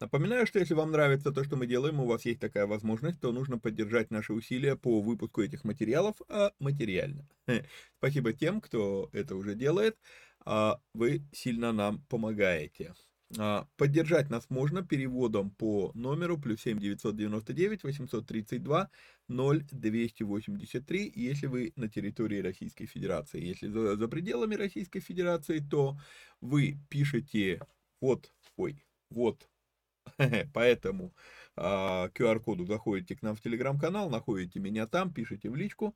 Напоминаю, что если вам нравится то, что мы делаем, у вас есть такая возможность, то нужно поддержать наши усилия по выпуску этих материалов а материально. Спасибо тем, кто это уже делает. А вы сильно нам помогаете. А, поддержать нас можно переводом по номеру плюс 7 999 832 0283, если вы на территории Российской Федерации. Если за, за пределами Российской Федерации, то вы пишете вот, ой, вот Поэтому а, QR-коду заходите к нам в телеграм-канал, находите меня там, пишите в личку,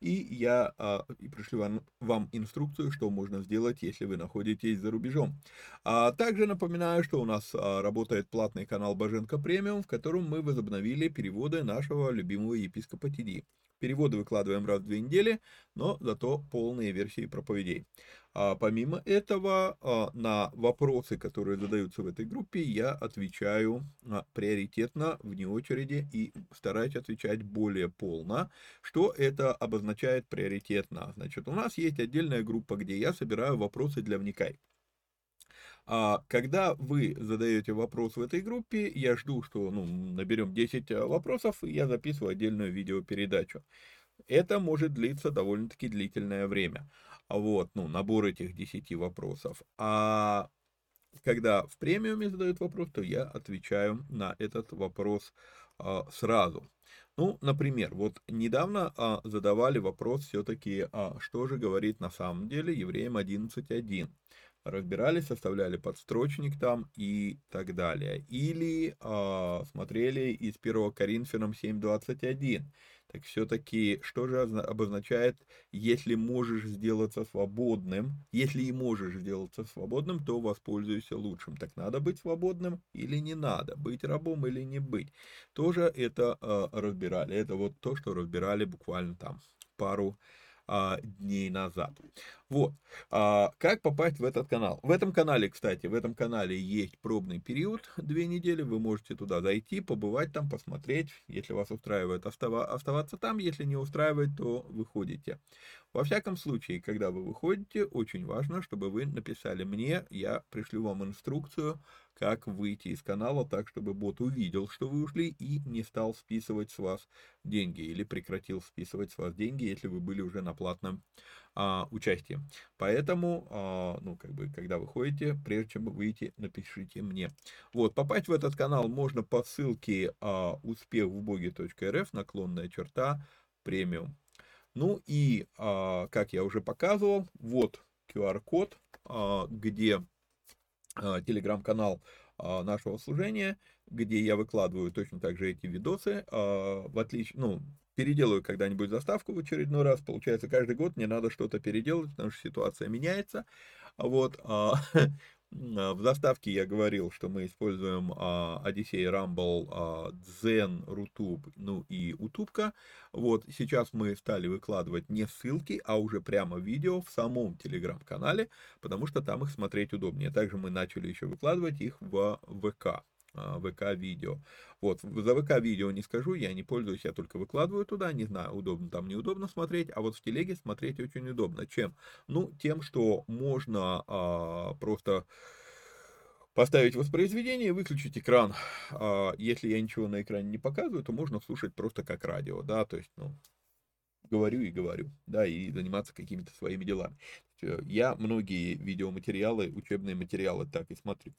и я а, и пришлю вам, вам инструкцию, что можно сделать, если вы находитесь за рубежом. А также напоминаю, что у нас а, работает платный канал Боженко Премиум, в котором мы возобновили переводы нашего любимого епископа Тиди. Переводы выкладываем раз в две недели, но зато полные версии проповедей. А помимо этого, а, на вопросы, которые задаются в этой группе, я отвечаю а, приоритетно, вне очереди, и стараюсь отвечать более полно. Что это обозначает приоритетно? Значит, у нас есть отдельная группа, где я собираю вопросы для вникай. А когда вы задаете вопрос в этой группе, я жду, что ну, наберем 10 э, вопросов, и я записываю отдельную видеопередачу. Это может длиться довольно-таки длительное время. Вот, ну, набор этих 10 вопросов. А когда в премиуме задают вопрос, то я отвечаю на этот вопрос а, сразу. Ну, например, вот недавно а, задавали вопрос все-таки, а, что же говорит на самом деле Евреям 11.1. разбирали, составляли подстрочник там и так далее. Или э, смотрели из 1 Коринфянам 7.21. Так все-таки, что же обозначает, если можешь сделаться свободным, если и можешь сделаться свободным, то воспользуйся лучшим. Так надо быть свободным или не надо, быть рабом или не быть. Тоже это э, разбирали. Это вот то, что разбирали буквально там пару а, дней назад. Вот. А, как попасть в этот канал? В этом канале, кстати, в этом канале есть пробный период, две недели. Вы можете туда зайти, побывать там, посмотреть. Если вас устраивает, оставаться там. Если не устраивает, то выходите. Во всяком случае, когда вы выходите, очень важно, чтобы вы написали мне, я пришлю вам инструкцию, как выйти из канала так, чтобы бот увидел, что вы ушли и не стал списывать с вас деньги или прекратил списывать с вас деньги, если вы были уже на платном а, участии. Поэтому, а, ну, как бы, когда вы ходите, прежде чем выйти, напишите мне. Вот, попасть в этот канал можно по ссылке а, успехвбоге.рф, наклонная черта, премиум. Ну и, а, как я уже показывал, вот QR-код, а, где телеграм-канал а, нашего служения, где я выкладываю точно так же эти видосы, а, в отличие, ну, переделаю когда-нибудь заставку в очередной раз, получается, каждый год мне надо что-то переделать, потому что ситуация меняется, вот, А, в заставке я говорил, что мы используем а, Rumble, а, Zen, Rutube, ну и Утубка. Вот сейчас мы стали выкладывать не ссылки, а уже прямо видео в самом телеграм-канале, потому что там их смотреть удобнее. Также мы начали еще выкладывать их в ВК. ВК-видео. Вот, за ВК-видео не скажу, я не пользуюсь, я только выкладываю туда, не знаю, удобно там, неудобно смотреть, а вот в телеге смотреть очень удобно. Чем? Ну, тем, что можно а, просто поставить воспроизведение, выключить экран. А, если я ничего на экране не показываю, то можно слушать просто как радио, да, то есть, ну, говорю и говорю, да, и заниматься какими-то своими делами. Э, я многие видеоматериалы, учебные материалы так и смотрю.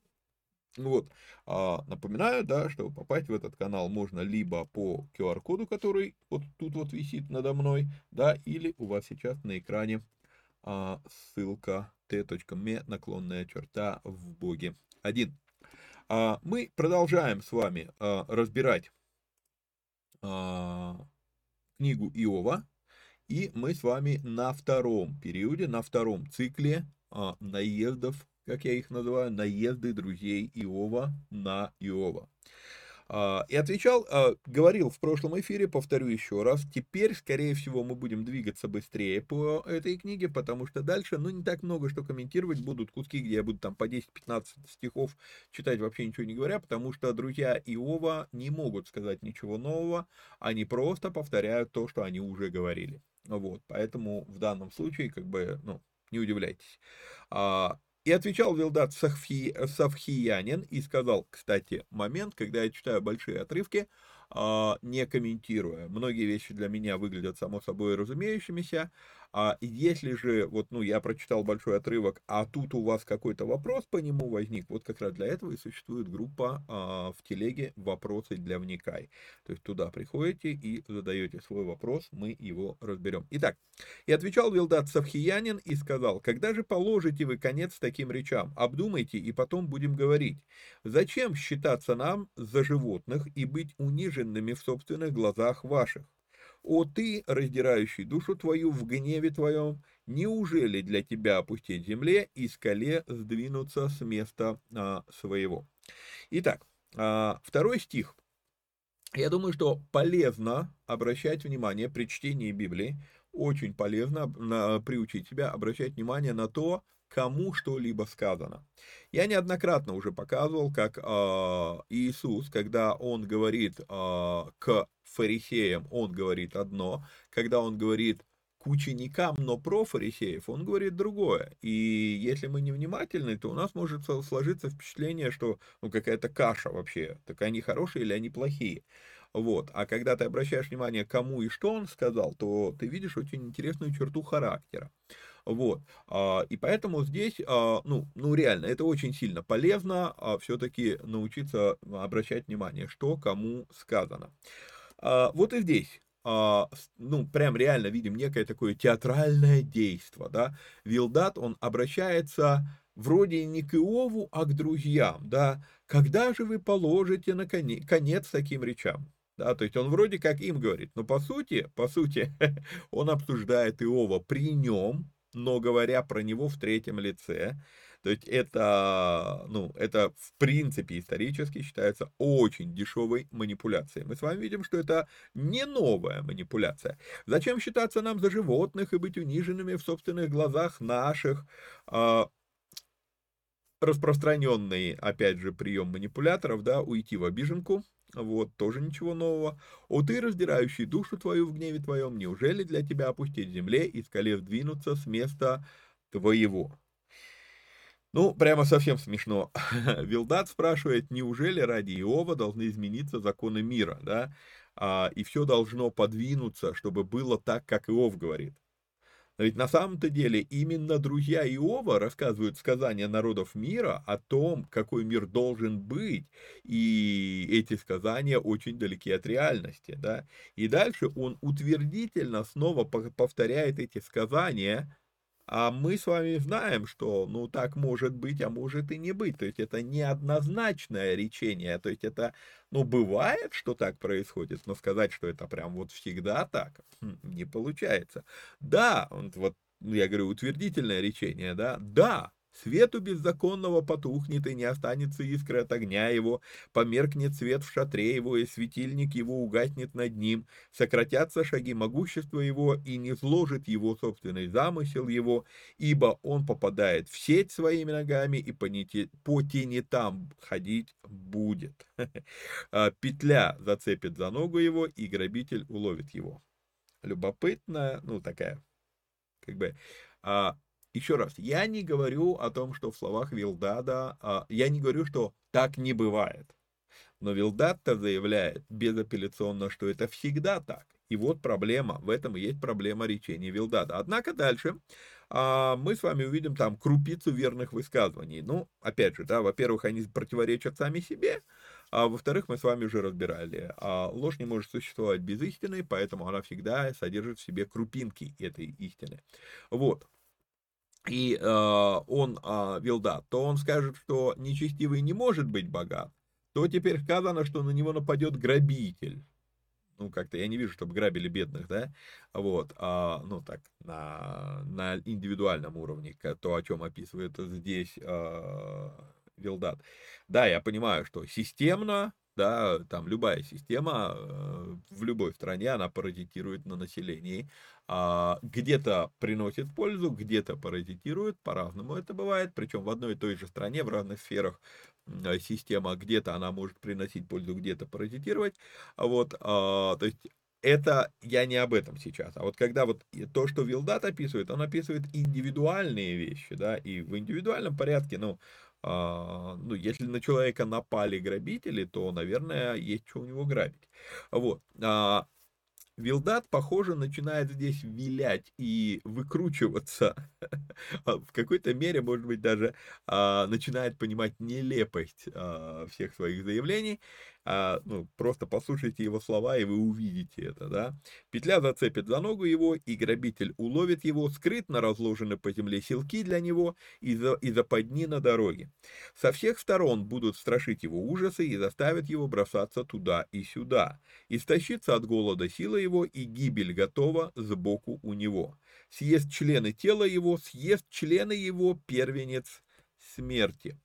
Вот, а, напоминаю, да, чтобы попасть в этот канал можно либо по QR-коду, который вот тут вот висит надо мной, да, или у вас сейчас на экране а, ссылка t.me наклонная черта в боге 1. А, мы продолжаем с вами а, разбирать а, книгу Иова, и мы с вами на втором периоде, на втором цикле а, наездов как я их называю, наезды друзей Иова на Иова. А, и отвечал, а, говорил в прошлом эфире, повторю еще раз, теперь, скорее всего, мы будем двигаться быстрее по этой книге, потому что дальше, ну, не так много что комментировать, будут куски, где я буду там по 10-15 стихов читать, вообще ничего не говоря, потому что друзья Иова не могут сказать ничего нового, они просто повторяют то, что они уже говорили. Вот, поэтому в данном случае, как бы, ну, не удивляйтесь. И отвечал Вилдат Савхи, Савхиянин и сказал, кстати, момент, когда я читаю большие отрывки, а, не комментируя. Многие вещи для меня выглядят само собой разумеющимися, а если же, вот, ну, я прочитал большой отрывок, а тут у вас какой-то вопрос по нему возник, вот как раз для этого и существует группа а, в телеге «Вопросы для вникай». То есть туда приходите и задаете свой вопрос, мы его разберем. Итак, и отвечал Вилдат Савхиянин и сказал, когда же положите вы конец таким речам? Обдумайте и потом будем говорить. Зачем считаться нам за животных и быть униженными в собственных глазах ваших? «О ты, раздирающий душу твою в гневе твоем, неужели для тебя опустить земле и скале сдвинуться с места а, своего?» Итак, а, второй стих. Я думаю, что полезно обращать внимание при чтении Библии, очень полезно на, приучить себя обращать внимание на то, кому что-либо сказано. Я неоднократно уже показывал, как э, Иисус, когда он говорит э, к фарисеям, он говорит одно, когда он говорит к ученикам, но про фарисеев, он говорит другое. И если мы невнимательны, то у нас может сложиться впечатление, что ну, какая-то каша вообще, так они хорошие или они плохие. Вот. А когда ты обращаешь внимание, кому и что он сказал, то ты видишь очень интересную черту характера. Вот. А, и поэтому здесь, а, ну, ну, реально, это очень сильно полезно а, все-таки научиться обращать внимание, что кому сказано. Вот и здесь ну, прям реально видим некое такое театральное действие, да. Вилдат, он обращается вроде не к Иову, а к друзьям, да, когда же вы положите на конец таким речам? Да, то есть он вроде как им говорит, но по сути, по сути, он обсуждает Иова при нем, но говоря про него в третьем лице. То есть это, ну, это в принципе исторически считается очень дешевой манипуляцией. Мы с вами видим, что это не новая манипуляция. Зачем считаться нам за животных и быть униженными в собственных глазах наших? А, распространенный, опять же, прием манипуляторов, да, уйти в обиженку, вот, тоже ничего нового. О ты, раздирающий душу твою в гневе твоем, неужели для тебя опустить земле и скале сдвинуться с места твоего? Ну, прямо совсем смешно. Вилдат спрашивает, неужели ради Иова должны измениться законы мира, да? А, и все должно подвинуться, чтобы было так, как Иов говорит. Но ведь на самом-то деле именно друзья Иова рассказывают сказания народов мира о том, какой мир должен быть, и эти сказания очень далеки от реальности, да. И дальше он утвердительно снова повторяет эти сказания, а мы с вами знаем, что, ну, так может быть, а может и не быть. То есть это неоднозначное речение. То есть это, ну, бывает, что так происходит, но сказать, что это прям вот всегда так, хм, не получается. Да, вот я говорю, утвердительное речение, да, да, Свету беззаконного потухнет, и не останется искры от огня его, померкнет свет в шатре его, и светильник его угаснет над ним, сократятся шаги могущества его, и не сложит его собственный замысел его, ибо он попадает в сеть своими ногами, и по, нити, по тенетам ходить будет. А петля зацепит за ногу его, и грабитель уловит его. Любопытная, ну такая, как бы, а, еще раз, я не говорю о том, что в словах Вилдада, а, я не говорю, что так не бывает. Но Вилдад-то заявляет безапелляционно, что это всегда так. И вот проблема, в этом и есть проблема речения Вилдада. Однако дальше а, мы с вами увидим там крупицу верных высказываний. Ну, опять же, да, во-первых, они противоречат сами себе, а во-вторых, мы с вами уже разбирали, а ложь не может существовать без истины, поэтому она всегда содержит в себе крупинки этой истины. Вот и э, он э, Вилдат, то он скажет, что нечестивый не может быть богат, то теперь сказано, что на него нападет грабитель. Ну, как-то я не вижу, чтобы грабили бедных, да, вот, а, ну, так, на, на индивидуальном уровне, то, о чем описывает здесь а, Вилдат. Да, я понимаю, что системно да, там любая система э, в любой стране, она паразитирует на населении, а, где-то приносит пользу, где-то паразитирует, по-разному это бывает, причем в одной и той же стране, в разных сферах э, система, где-то она может приносить пользу, где-то паразитировать, вот, а, то есть это я не об этом сейчас. А вот когда вот то, что Вилдат описывает, он описывает индивидуальные вещи, да, и в индивидуальном порядке, ну, а, ну, если на человека напали грабители, то, наверное, есть что у него грабить. Вот. Вилдат, похоже, начинает здесь вилять и выкручиваться. А, в какой-то мере, может быть, даже а, начинает понимать нелепость а, всех своих заявлений а, ну, просто послушайте его слова, и вы увидите это, да. Петля зацепит за ногу его, и грабитель уловит его, скрытно разложены по земле силки для него и, за, и западни на дороге. Со всех сторон будут страшить его ужасы и заставят его бросаться туда и сюда. Истощится от голода сила его, и гибель готова сбоку у него. Съест члены тела его, съест члены его первенец смерти.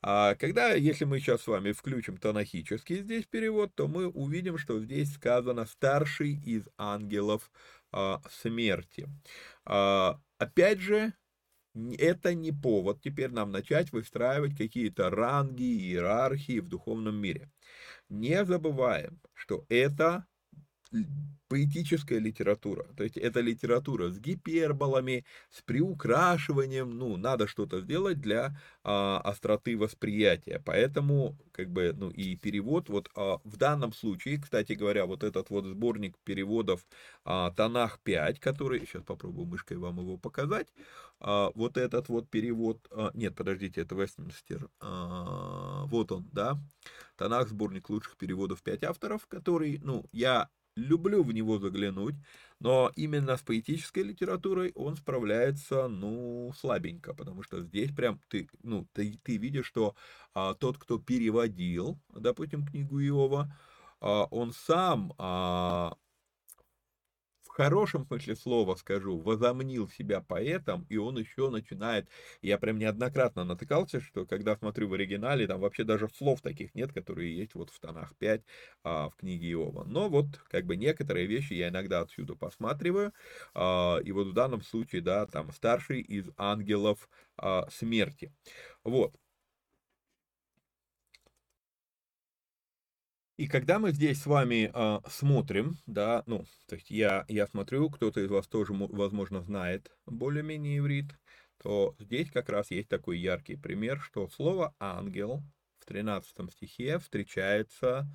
А когда, если мы сейчас с вами включим танахический здесь перевод, то мы увидим, что здесь сказано «старший из ангелов а, смерти». А, опять же, это не повод теперь нам начать выстраивать какие-то ранги, иерархии в духовном мире. Не забываем, что это поэтическая литература. То есть это литература с гиперболами, с приукрашиванием. Ну, надо что-то сделать для а, остроты восприятия. Поэтому, как бы, ну и перевод, вот а, в данном случае, кстати говоря, вот этот вот сборник переводов а, Танах 5, который, сейчас попробую мышкой вам его показать, а, вот этот вот перевод, а, нет, подождите, это Вестминстер, а, вот он, да, Танах, сборник лучших переводов 5 авторов, который, ну, я люблю в него заглянуть, но именно с поэтической литературой он справляется, ну, слабенько, потому что здесь прям ты, ну, ты, ты видишь, что а, тот, кто переводил, допустим, книгу Иова, а, он сам а, хорошем смысле слова скажу, возомнил себя поэтом, и он еще начинает, я прям неоднократно натыкался, что когда смотрю в оригинале, там вообще даже слов таких нет, которые есть вот в тонах 5 а, в книге Иова. Но вот как бы некоторые вещи я иногда отсюда посматриваю, а, и вот в данном случае, да, там старший из ангелов а, смерти. Вот. И когда мы здесь с вами э, смотрим, да, ну, то есть я, я смотрю, кто-то из вас тоже, возможно, знает более-менее иврит, то здесь как раз есть такой яркий пример, что слово «ангел» в 13 стихе встречается,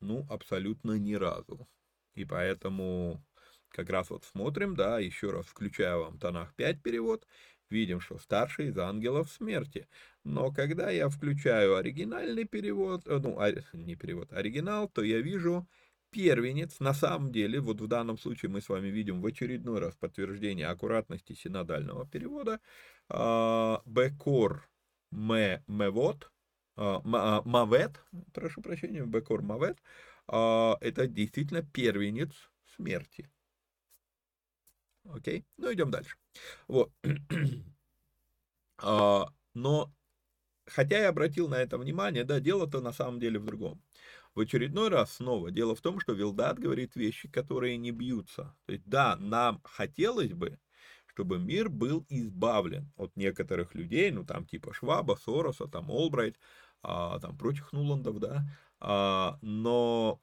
ну, абсолютно ни разу. И поэтому как раз вот смотрим, да, еще раз включаю вам Танах 5 перевод, видим, что старший из ангелов смерти. Но когда я включаю оригинальный перевод, э, ну, не перевод, оригинал, то я вижу первенец, на самом деле, вот в данном случае мы с вами видим в очередной раз подтверждение аккуратности синодального перевода, а, Бекор ме мевот, а, а, мавет, прошу прощения, Бекор мавет, это действительно первенец смерти. Окей, ну идем дальше. Вот. Но Хотя я обратил на это внимание, да, дело-то на самом деле в другом. В очередной раз снова дело в том, что Вилдат говорит вещи, которые не бьются. То есть, да, нам хотелось бы, чтобы мир был избавлен от некоторых людей, ну там типа Шваба, Сороса, там Олбрайт, а, там прочих Нуландов, да, а, но,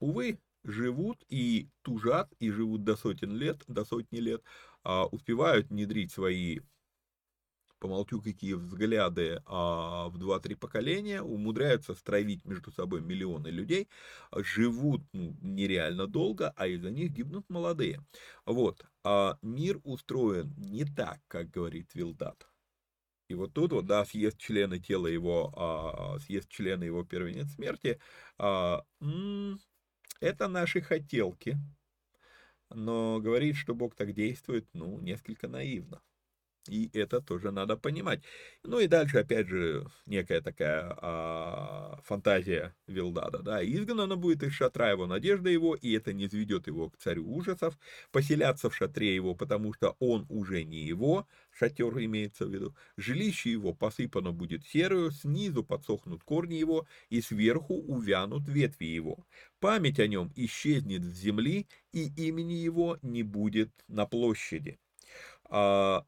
увы, живут и тужат, и живут до сотен лет, до сотни лет, а, успевают внедрить свои помолчу, какие взгляды а, в 2-3 поколения, умудряются стравить между собой миллионы людей, живут ну, нереально долго, а из-за них гибнут молодые. Вот. А мир устроен не так, как говорит Вилдат. И вот тут вот, да, съест члены тела его, а, съест члены его первенец смерти, а, м- это наши хотелки. Но говорить, что Бог так действует, ну, несколько наивно. И это тоже надо понимать. Ну и дальше, опять же, некая такая а, фантазия Вилдада. Да, изгнана будет из шатра его надежда его, и это не изведет его к царю ужасов, поселяться в шатре его, потому что он уже не его, шатер имеется в виду, жилище его посыпано будет серою, снизу подсохнут корни его, и сверху увянут ветви его. Память о нем исчезнет с земли, и имени его не будет на площади. А,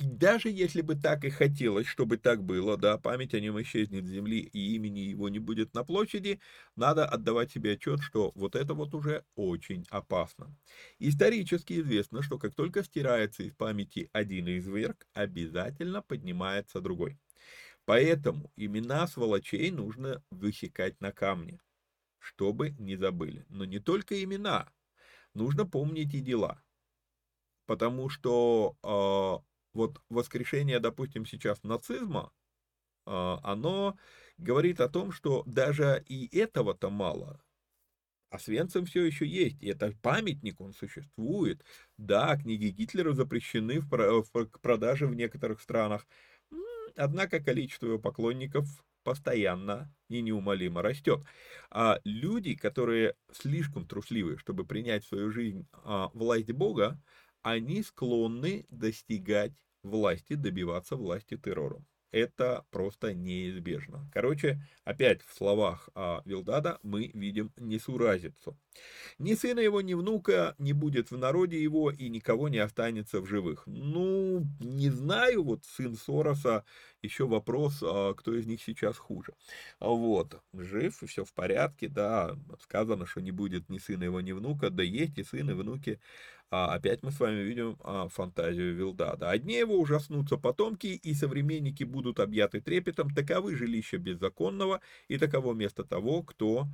даже если бы так и хотелось, чтобы так было, да, память о нем исчезнет с земли и имени его не будет на площади, надо отдавать себе отчет, что вот это вот уже очень опасно. Исторически известно, что как только стирается из памяти один изверг, обязательно поднимается другой. Поэтому имена сволочей нужно высекать на камне, чтобы не забыли. Но не только имена, нужно помнить и дела. Потому что э, вот воскрешение, допустим, сейчас нацизма, а, оно говорит о том, что даже и этого-то мало. А Свенцем все еще есть, и это памятник, он существует. Да, книги Гитлера запрещены в продаже в некоторых странах, однако количество его поклонников постоянно и неумолимо растет. А люди, которые слишком трусливы, чтобы принять в свою жизнь а, власть Бога, они склонны достигать власти, добиваться власти террором. Это просто неизбежно. Короче, опять в словах а, Вилдада мы видим несуразицу. Ни сына его, ни внука не будет в народе его, и никого не останется в живых. Ну, не знаю, вот сын Сороса, еще вопрос, а, кто из них сейчас хуже. Вот, жив, все в порядке, да, сказано, что не будет ни сына его, ни внука, да есть и сын, и внуки а опять мы с вами видим а, фантазию Вилдада. Одни его ужаснутся потомки, и современники будут объяты трепетом, таковы жилища беззаконного, и таково место того, кто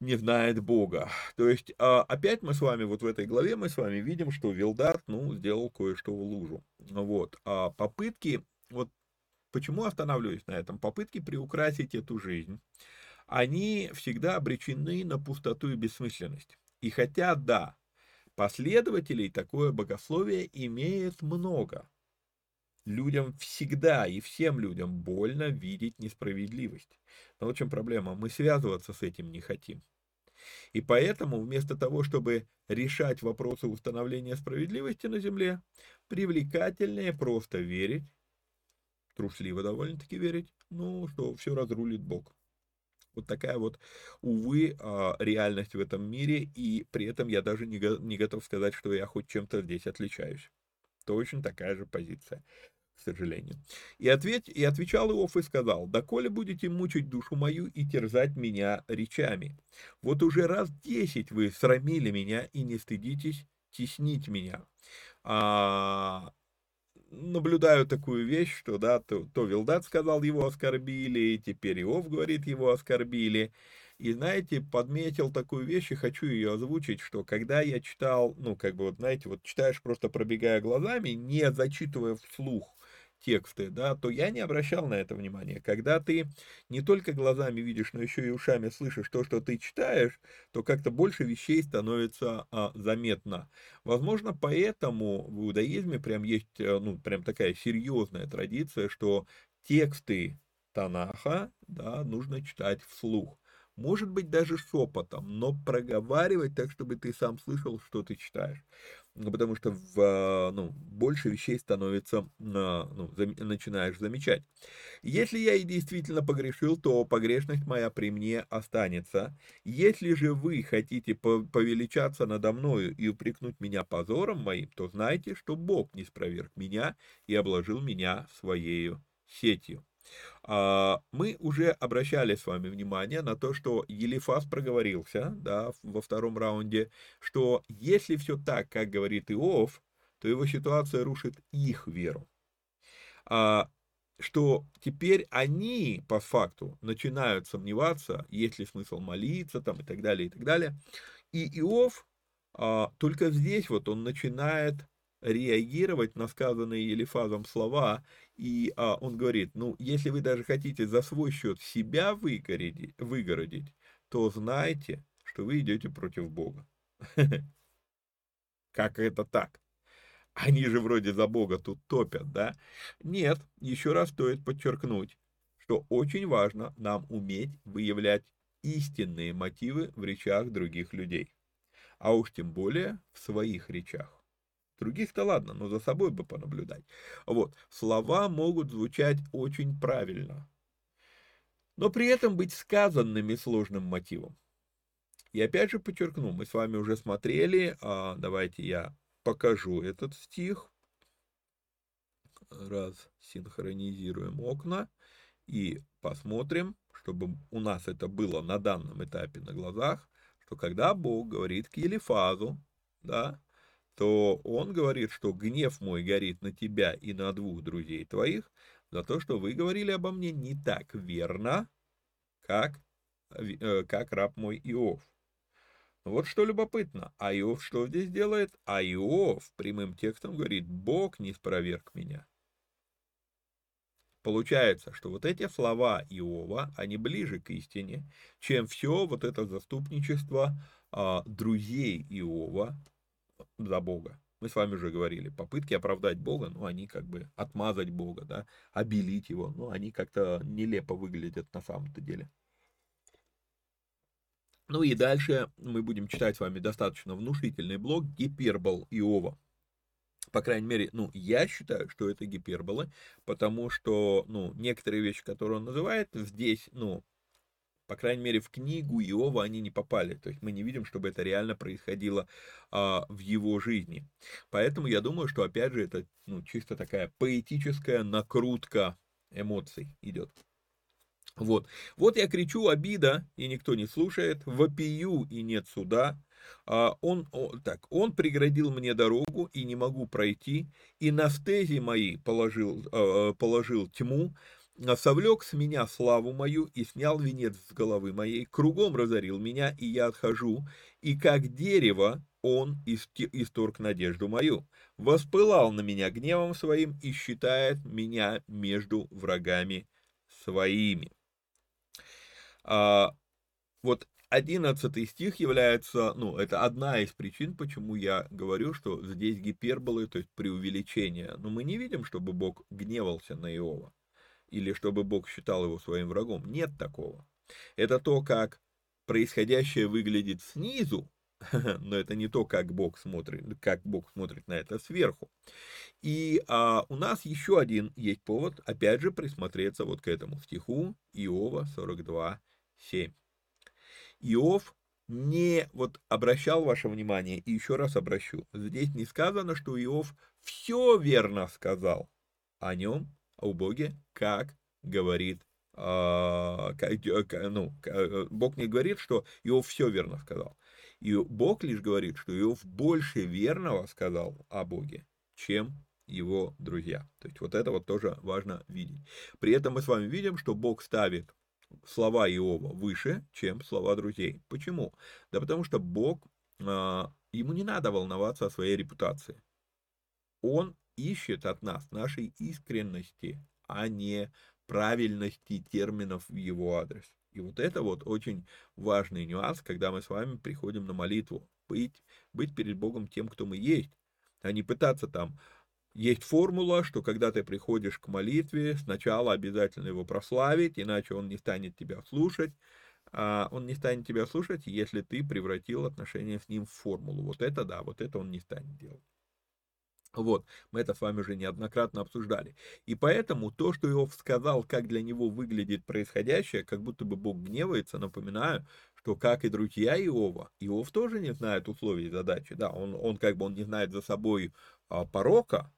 не знает Бога. То есть, а, опять мы с вами, вот в этой главе мы с вами видим, что Вилдат, ну, сделал кое-что в лужу. Вот. А попытки, вот почему останавливаюсь на этом, попытки приукрасить эту жизнь, они всегда обречены на пустоту и бессмысленность. И хотя, да, последователей такое богословие имеет много, людям всегда и всем людям больно видеть несправедливость. Но в чем проблема? Мы связываться с этим не хотим. И поэтому вместо того, чтобы решать вопросы установления справедливости на Земле, привлекательнее просто верить, трусливо довольно-таки верить, ну, что все разрулит Бог. Вот такая вот, увы, а, реальность в этом мире, и при этом я даже не готов сказать, что я хоть чем-то здесь отличаюсь. Точно такая же позиция к сожалению. И, ответь, и отвечал Иов и сказал, «Доколе будете мучить душу мою и терзать меня речами? Вот уже раз десять вы срамили меня и не стыдитесь теснить меня». А, наблюдаю такую вещь, что, да, то, то Вилдат сказал, его оскорбили, теперь Иов говорит, его оскорбили. И, знаете, подметил такую вещь и хочу ее озвучить, что когда я читал, ну, как бы, вот, знаете, вот читаешь просто пробегая глазами, не зачитывая вслух тексты, да, то я не обращал на это внимания. Когда ты не только глазами видишь, но еще и ушами слышишь то, что ты читаешь, то как-то больше вещей становится а, заметно. Возможно, поэтому в иудаизме прям есть, э, ну, прям такая серьезная традиция, что тексты Танаха, да, нужно читать вслух может быть даже шепотом, но проговаривать так, чтобы ты сам слышал, что ты читаешь. Ну, потому что в, а, ну, больше вещей становится, а, ну, начинаешь замечать. Если я и действительно погрешил, то погрешность моя при мне останется. Если же вы хотите повеличаться надо мною и упрекнуть меня позором моим, то знайте, что Бог не спроверг меня и обложил меня своей сетью. А, мы уже обращали с вами внимание на то, что Елифас проговорился да, во втором раунде, что если все так, как говорит Иов, то его ситуация рушит их веру. А, что теперь они по факту начинают сомневаться, есть ли смысл молиться там, и так далее, и так далее. И Иов а, только здесь вот он начинает реагировать на сказанные Елифазом слова, и а, он говорит, ну, если вы даже хотите за свой счет себя выгородить, выгородить то знайте, что вы идете против Бога. Как это так? Они же вроде за Бога тут топят, да? Нет, еще раз стоит подчеркнуть, что очень важно нам уметь выявлять истинные мотивы в речах других людей, а уж тем более в своих речах. Других-то ладно, но за собой бы понаблюдать. Вот, слова могут звучать очень правильно, но при этом быть сказанными сложным мотивом. И опять же подчеркну, мы с вами уже смотрели, а давайте я покажу этот стих. Раз синхронизируем окна и посмотрим, чтобы у нас это было на данном этапе на глазах, что когда Бог говорит к Елифазу, да, то он говорит, что гнев мой горит на тебя и на двух друзей твоих за то, что вы говорили обо мне не так верно, как, э, как раб мой Иов. Вот что любопытно. А Иов что здесь делает? А Иов прямым текстом говорит, Бог не спроверг меня. Получается, что вот эти слова Иова, они ближе к истине, чем все вот это заступничество а, друзей Иова, за Бога. Мы с вами уже говорили, попытки оправдать Бога, ну, они как бы отмазать Бога, да, обелить его, ну, они как-то нелепо выглядят на самом-то деле. Ну и дальше мы будем читать с вами достаточно внушительный блок гипербол Иова. По крайней мере, ну, я считаю, что это гиперболы, потому что, ну, некоторые вещи, которые он называет, здесь, ну, по крайней мере, в книгу Иова они не попали. То есть мы не видим, чтобы это реально происходило а, в его жизни. Поэтому я думаю, что, опять же, это ну, чисто такая поэтическая накрутка эмоций идет. Вот. вот я кричу обида, и никто не слушает, вопию, и нет суда. А он, о, так, он преградил мне дорогу, и не могу пройти, и на стези мои положил, э, положил тьму, совлек с меня славу мою и снял венец с головы моей, кругом разорил меня, и я отхожу, и как дерево он исторг надежду мою, воспылал на меня гневом своим и считает меня между врагами своими. А, вот 11 стих является, ну, это одна из причин, почему я говорю, что здесь гиперболы, то есть преувеличение. Но мы не видим, чтобы Бог гневался на Иова, или чтобы Бог считал его своим врагом. Нет такого. Это то, как происходящее выглядит снизу, но это не то, как Бог смотрит, как Бог смотрит на это сверху. И а, у нас еще один есть повод, опять же, присмотреться вот к этому стиху Иова 42, 7. Иов не вот обращал ваше внимание, и еще раз обращу, здесь не сказано, что Иов все верно сказал о нем, о Боге, как говорит а, ну, э, Бог не говорит, что Иов все верно сказал. И Бог лишь говорит, что Иов больше верного сказал о Боге, чем его друзья. То есть вот это вот тоже важно видеть. При этом мы с вами видим, что Бог ставит слова Иова выше, чем слова друзей. Почему? Да потому что Бог, а, ему не надо волноваться о своей репутации. Он ищет от нас нашей искренности, а не правильности терминов в его адрес. И вот это вот очень важный нюанс, когда мы с вами приходим на молитву. Быть, быть перед Богом тем, кто мы есть, а не пытаться там... Есть формула, что когда ты приходишь к молитве, сначала обязательно его прославить, иначе он не станет тебя слушать. А он не станет тебя слушать, если ты превратил отношения с ним в формулу. Вот это да, вот это он не станет делать. Вот, мы это с вами уже неоднократно обсуждали. И поэтому то, что Иов сказал, как для него выглядит происходящее, как будто бы Бог гневается, напоминаю, что как и друзья Иова, Иов тоже не знает условий задачи, да, он, он как бы он не знает за собой а, порока,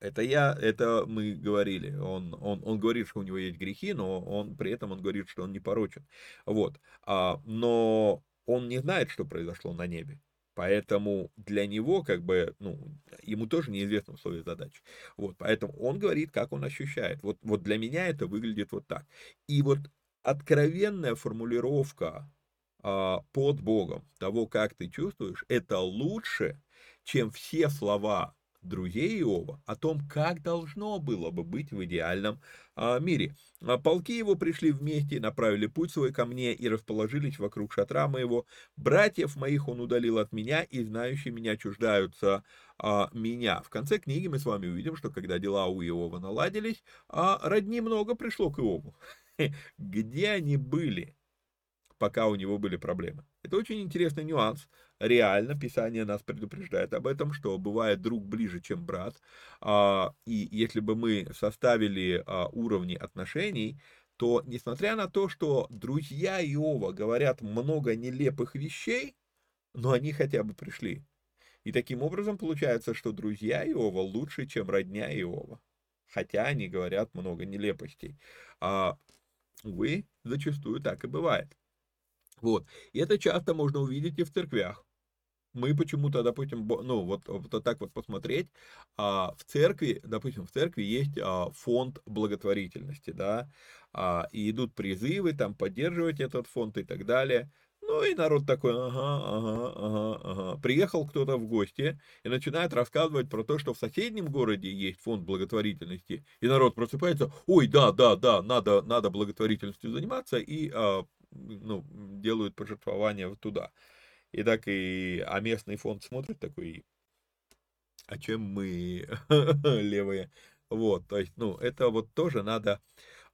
это я, это мы говорили, он, он, он говорит, что у него есть грехи, но он при этом он говорит, что он не порочен, вот, а, но он не знает, что произошло на небе, Поэтому для него, как бы, ну, ему тоже неизвестны условия задачи. Вот, поэтому он говорит, как он ощущает. Вот, вот для меня это выглядит вот так. И вот откровенная формулировка а, под Богом того, как ты чувствуешь, это лучше, чем все слова друзей Иова о том, как должно было бы быть в идеальном а, мире. А полки его пришли вместе, направили путь свой ко мне и расположились вокруг шатра моего. Братьев моих он удалил от меня, и знающие меня чуждаются а, меня. В конце книги мы с вами увидим, что когда дела у Иова наладились, а родни много пришло к Иову. Где они были, пока у него были проблемы? Это очень интересный нюанс реально Писание нас предупреждает об этом, что бывает друг ближе, чем брат. А, и если бы мы составили а, уровни отношений, то несмотря на то, что друзья Иова говорят много нелепых вещей, но они хотя бы пришли. И таким образом получается, что друзья Иова лучше, чем родня Иова. Хотя они говорят много нелепостей. А, увы, зачастую так и бывает. Вот. И это часто можно увидеть и в церквях мы почему-то, допустим, ну вот, вот так вот посмотреть, а, в церкви, допустим, в церкви есть а, фонд благотворительности, да, а, и идут призывы там поддерживать этот фонд и так далее. Ну и народ такой, ага, ага, ага, ага. Приехал кто-то в гости и начинает рассказывать про то, что в соседнем городе есть фонд благотворительности. И народ просыпается, ой, да, да, да, надо, надо благотворительностью заниматься, и ну, делают пожертвования туда. И так и, а местный фонд смотрит такой, а чем мы левые? Вот, то есть, ну, это вот тоже надо,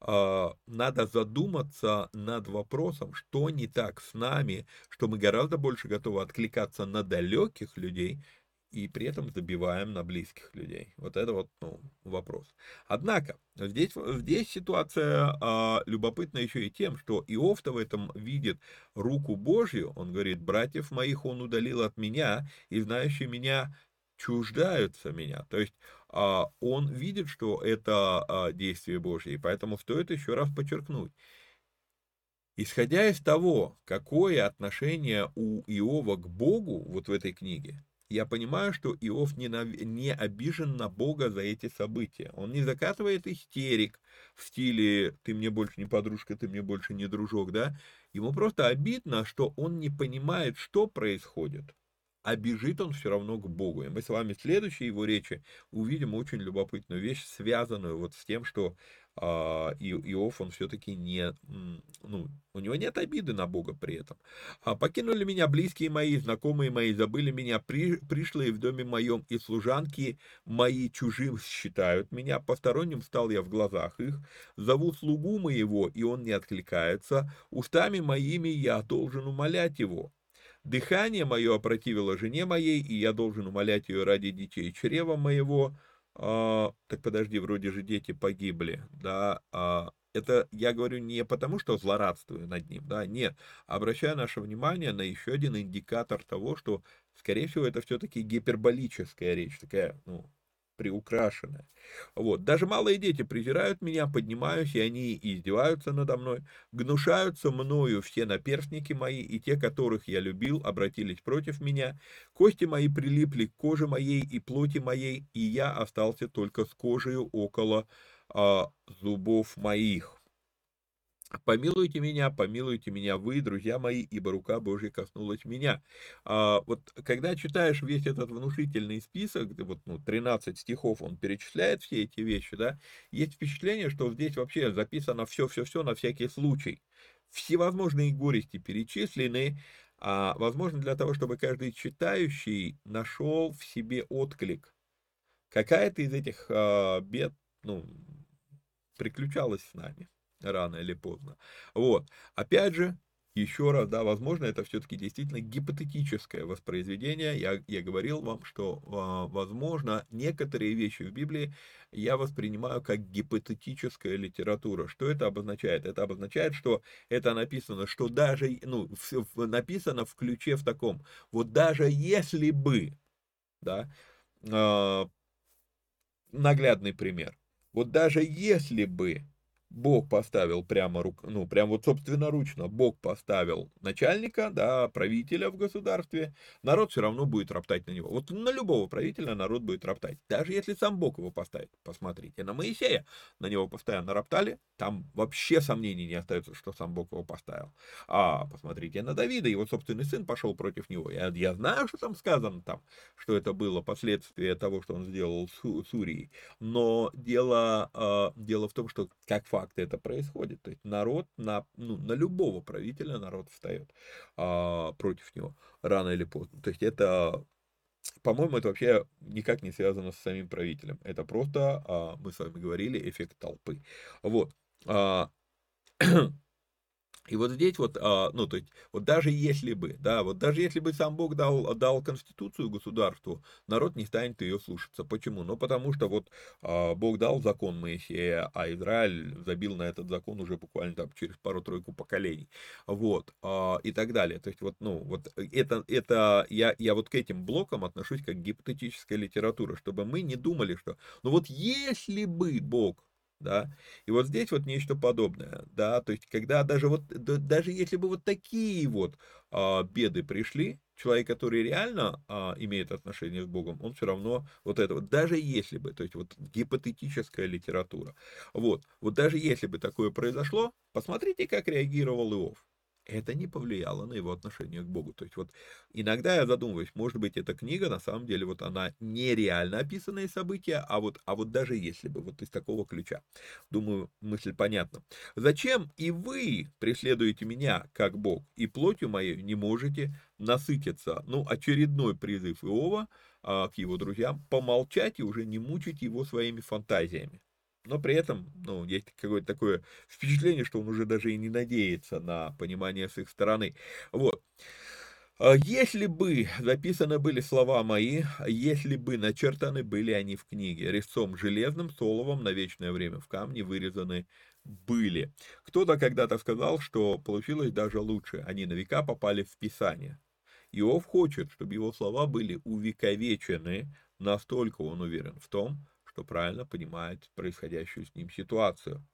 э, надо задуматься над вопросом, что не так с нами, что мы гораздо больше готовы откликаться на далеких людей, и при этом забиваем на близких людей. Вот это вот ну, вопрос. Однако, здесь, здесь ситуация а, любопытна еще и тем, что Иов-то в этом видит руку Божью. Он говорит, братьев моих он удалил от меня, и знающие меня чуждаются меня. То есть а, он видит, что это а, действие Божье, и поэтому стоит еще раз подчеркнуть. Исходя из того, какое отношение у Иова к Богу вот в этой книге, я понимаю, что Иов не, нав... не обижен на Бога за эти события. Он не закатывает истерик в стиле «ты мне больше не подружка, ты мне больше не дружок», да? Ему просто обидно, что он не понимает, что происходит. а бежит он все равно к Богу. И мы с вами в следующей его речи увидим очень любопытную вещь, связанную вот с тем, что а, Иов, он все-таки не, ну, у него нет обиды на Бога при этом. А покинули меня близкие мои, знакомые мои, забыли меня, при, пришлые в доме моем, и служанки мои чужим считают меня, посторонним стал я в глазах их, зову слугу моего, и он не откликается, устами моими я должен умолять его. Дыхание мое опротивило жене моей, и я должен умолять ее ради детей чрева моего, а, так подожди, вроде же дети погибли, да, а, это я говорю не потому, что злорадствую над ним, да, нет, обращаю наше внимание на еще один индикатор того, что, скорее всего, это все-таки гиперболическая речь, такая, ну, приукрашенное. Вот. Даже малые дети презирают меня, поднимаюсь, и они издеваются надо мной, гнушаются мною все наперстники мои, и те, которых я любил, обратились против меня. Кости мои прилипли к коже моей и плоти моей, и я остался только с кожей около а, зубов моих. Помилуйте меня, помилуйте меня вы, друзья мои, ибо рука Божья коснулась меня. А, вот когда читаешь весь этот внушительный список, вот ну, 13 стихов, он перечисляет все эти вещи, да, есть впечатление, что здесь вообще записано все-все-все на всякий случай. Всевозможные горести перечислены, а, возможно, для того, чтобы каждый читающий нашел в себе отклик. Какая-то из этих а, бед, ну, приключалась с нами рано или поздно. Вот. Опять же, еще раз, да, возможно, это все-таки действительно гипотетическое воспроизведение. Я, я говорил вам, что, а, возможно, некоторые вещи в Библии я воспринимаю как гипотетическая литература. Что это обозначает? Это обозначает, что это написано, что даже, ну, в, написано в ключе в таком, вот даже если бы, да, э, наглядный пример, вот даже если бы Бог поставил прямо, рук, ну, прям вот собственноручно, Бог поставил начальника, да, правителя в государстве, народ все равно будет роптать на него. Вот на любого правителя народ будет роптать, даже если сам Бог его поставит. Посмотрите на Моисея, на него постоянно роптали, там вообще сомнений не остается, что сам Бог его поставил. А посмотрите на Давида, его собственный сын пошел против него. Я, я знаю, что там сказано, там, что это было последствие того, что он сделал с, с Урией, но дело, э, дело в том, что как факт, факты это происходит. То есть народ, на, ну, на любого правителя народ встает а, против него рано или поздно. То есть это, по-моему, это вообще никак не связано с самим правителем. Это просто, а, мы с вами говорили, эффект толпы. Вот. А, и вот здесь вот, а, ну, то есть, вот даже если бы, да, вот даже если бы сам Бог дал, дал конституцию государству, народ не станет ее слушаться. Почему? Ну, потому что вот а, Бог дал закон Моисея, а Израиль забил на этот закон уже буквально там через пару-тройку поколений. Вот, а, и так далее. То есть, вот, ну, вот это, это я, я вот к этим блокам отношусь как гипотетическая литература, чтобы мы не думали, что, ну вот если бы Бог да, и вот здесь вот нечто подобное, да, то есть когда даже вот, даже если бы вот такие вот а, беды пришли, человек, который реально а, имеет отношение с Богом, он все равно вот это вот, даже если бы, то есть вот гипотетическая литература, вот, вот даже если бы такое произошло, посмотрите, как реагировал Иов, это не повлияло на его отношение к Богу. То есть вот иногда я задумываюсь, может быть, эта книга на самом деле вот она нереально описанные события, а вот, а вот даже если бы вот из такого ключа. Думаю, мысль понятна. Зачем и вы преследуете меня, как Бог, и плотью моей не можете насытиться? Ну, очередной призыв Иова а, к его друзьям, помолчать и уже не мучить его своими фантазиями но при этом, ну, есть какое-то такое впечатление, что он уже даже и не надеется на понимание с их стороны. Вот. А если бы записаны были слова мои, если бы начертаны были они в книге, резцом железным, соловом на вечное время в камне вырезаны были. Кто-то когда-то сказал, что получилось даже лучше, они на века попали в Писание. Иов хочет, чтобы его слова были увековечены, настолько он уверен в том, что правильно понимает происходящую с ним ситуацию.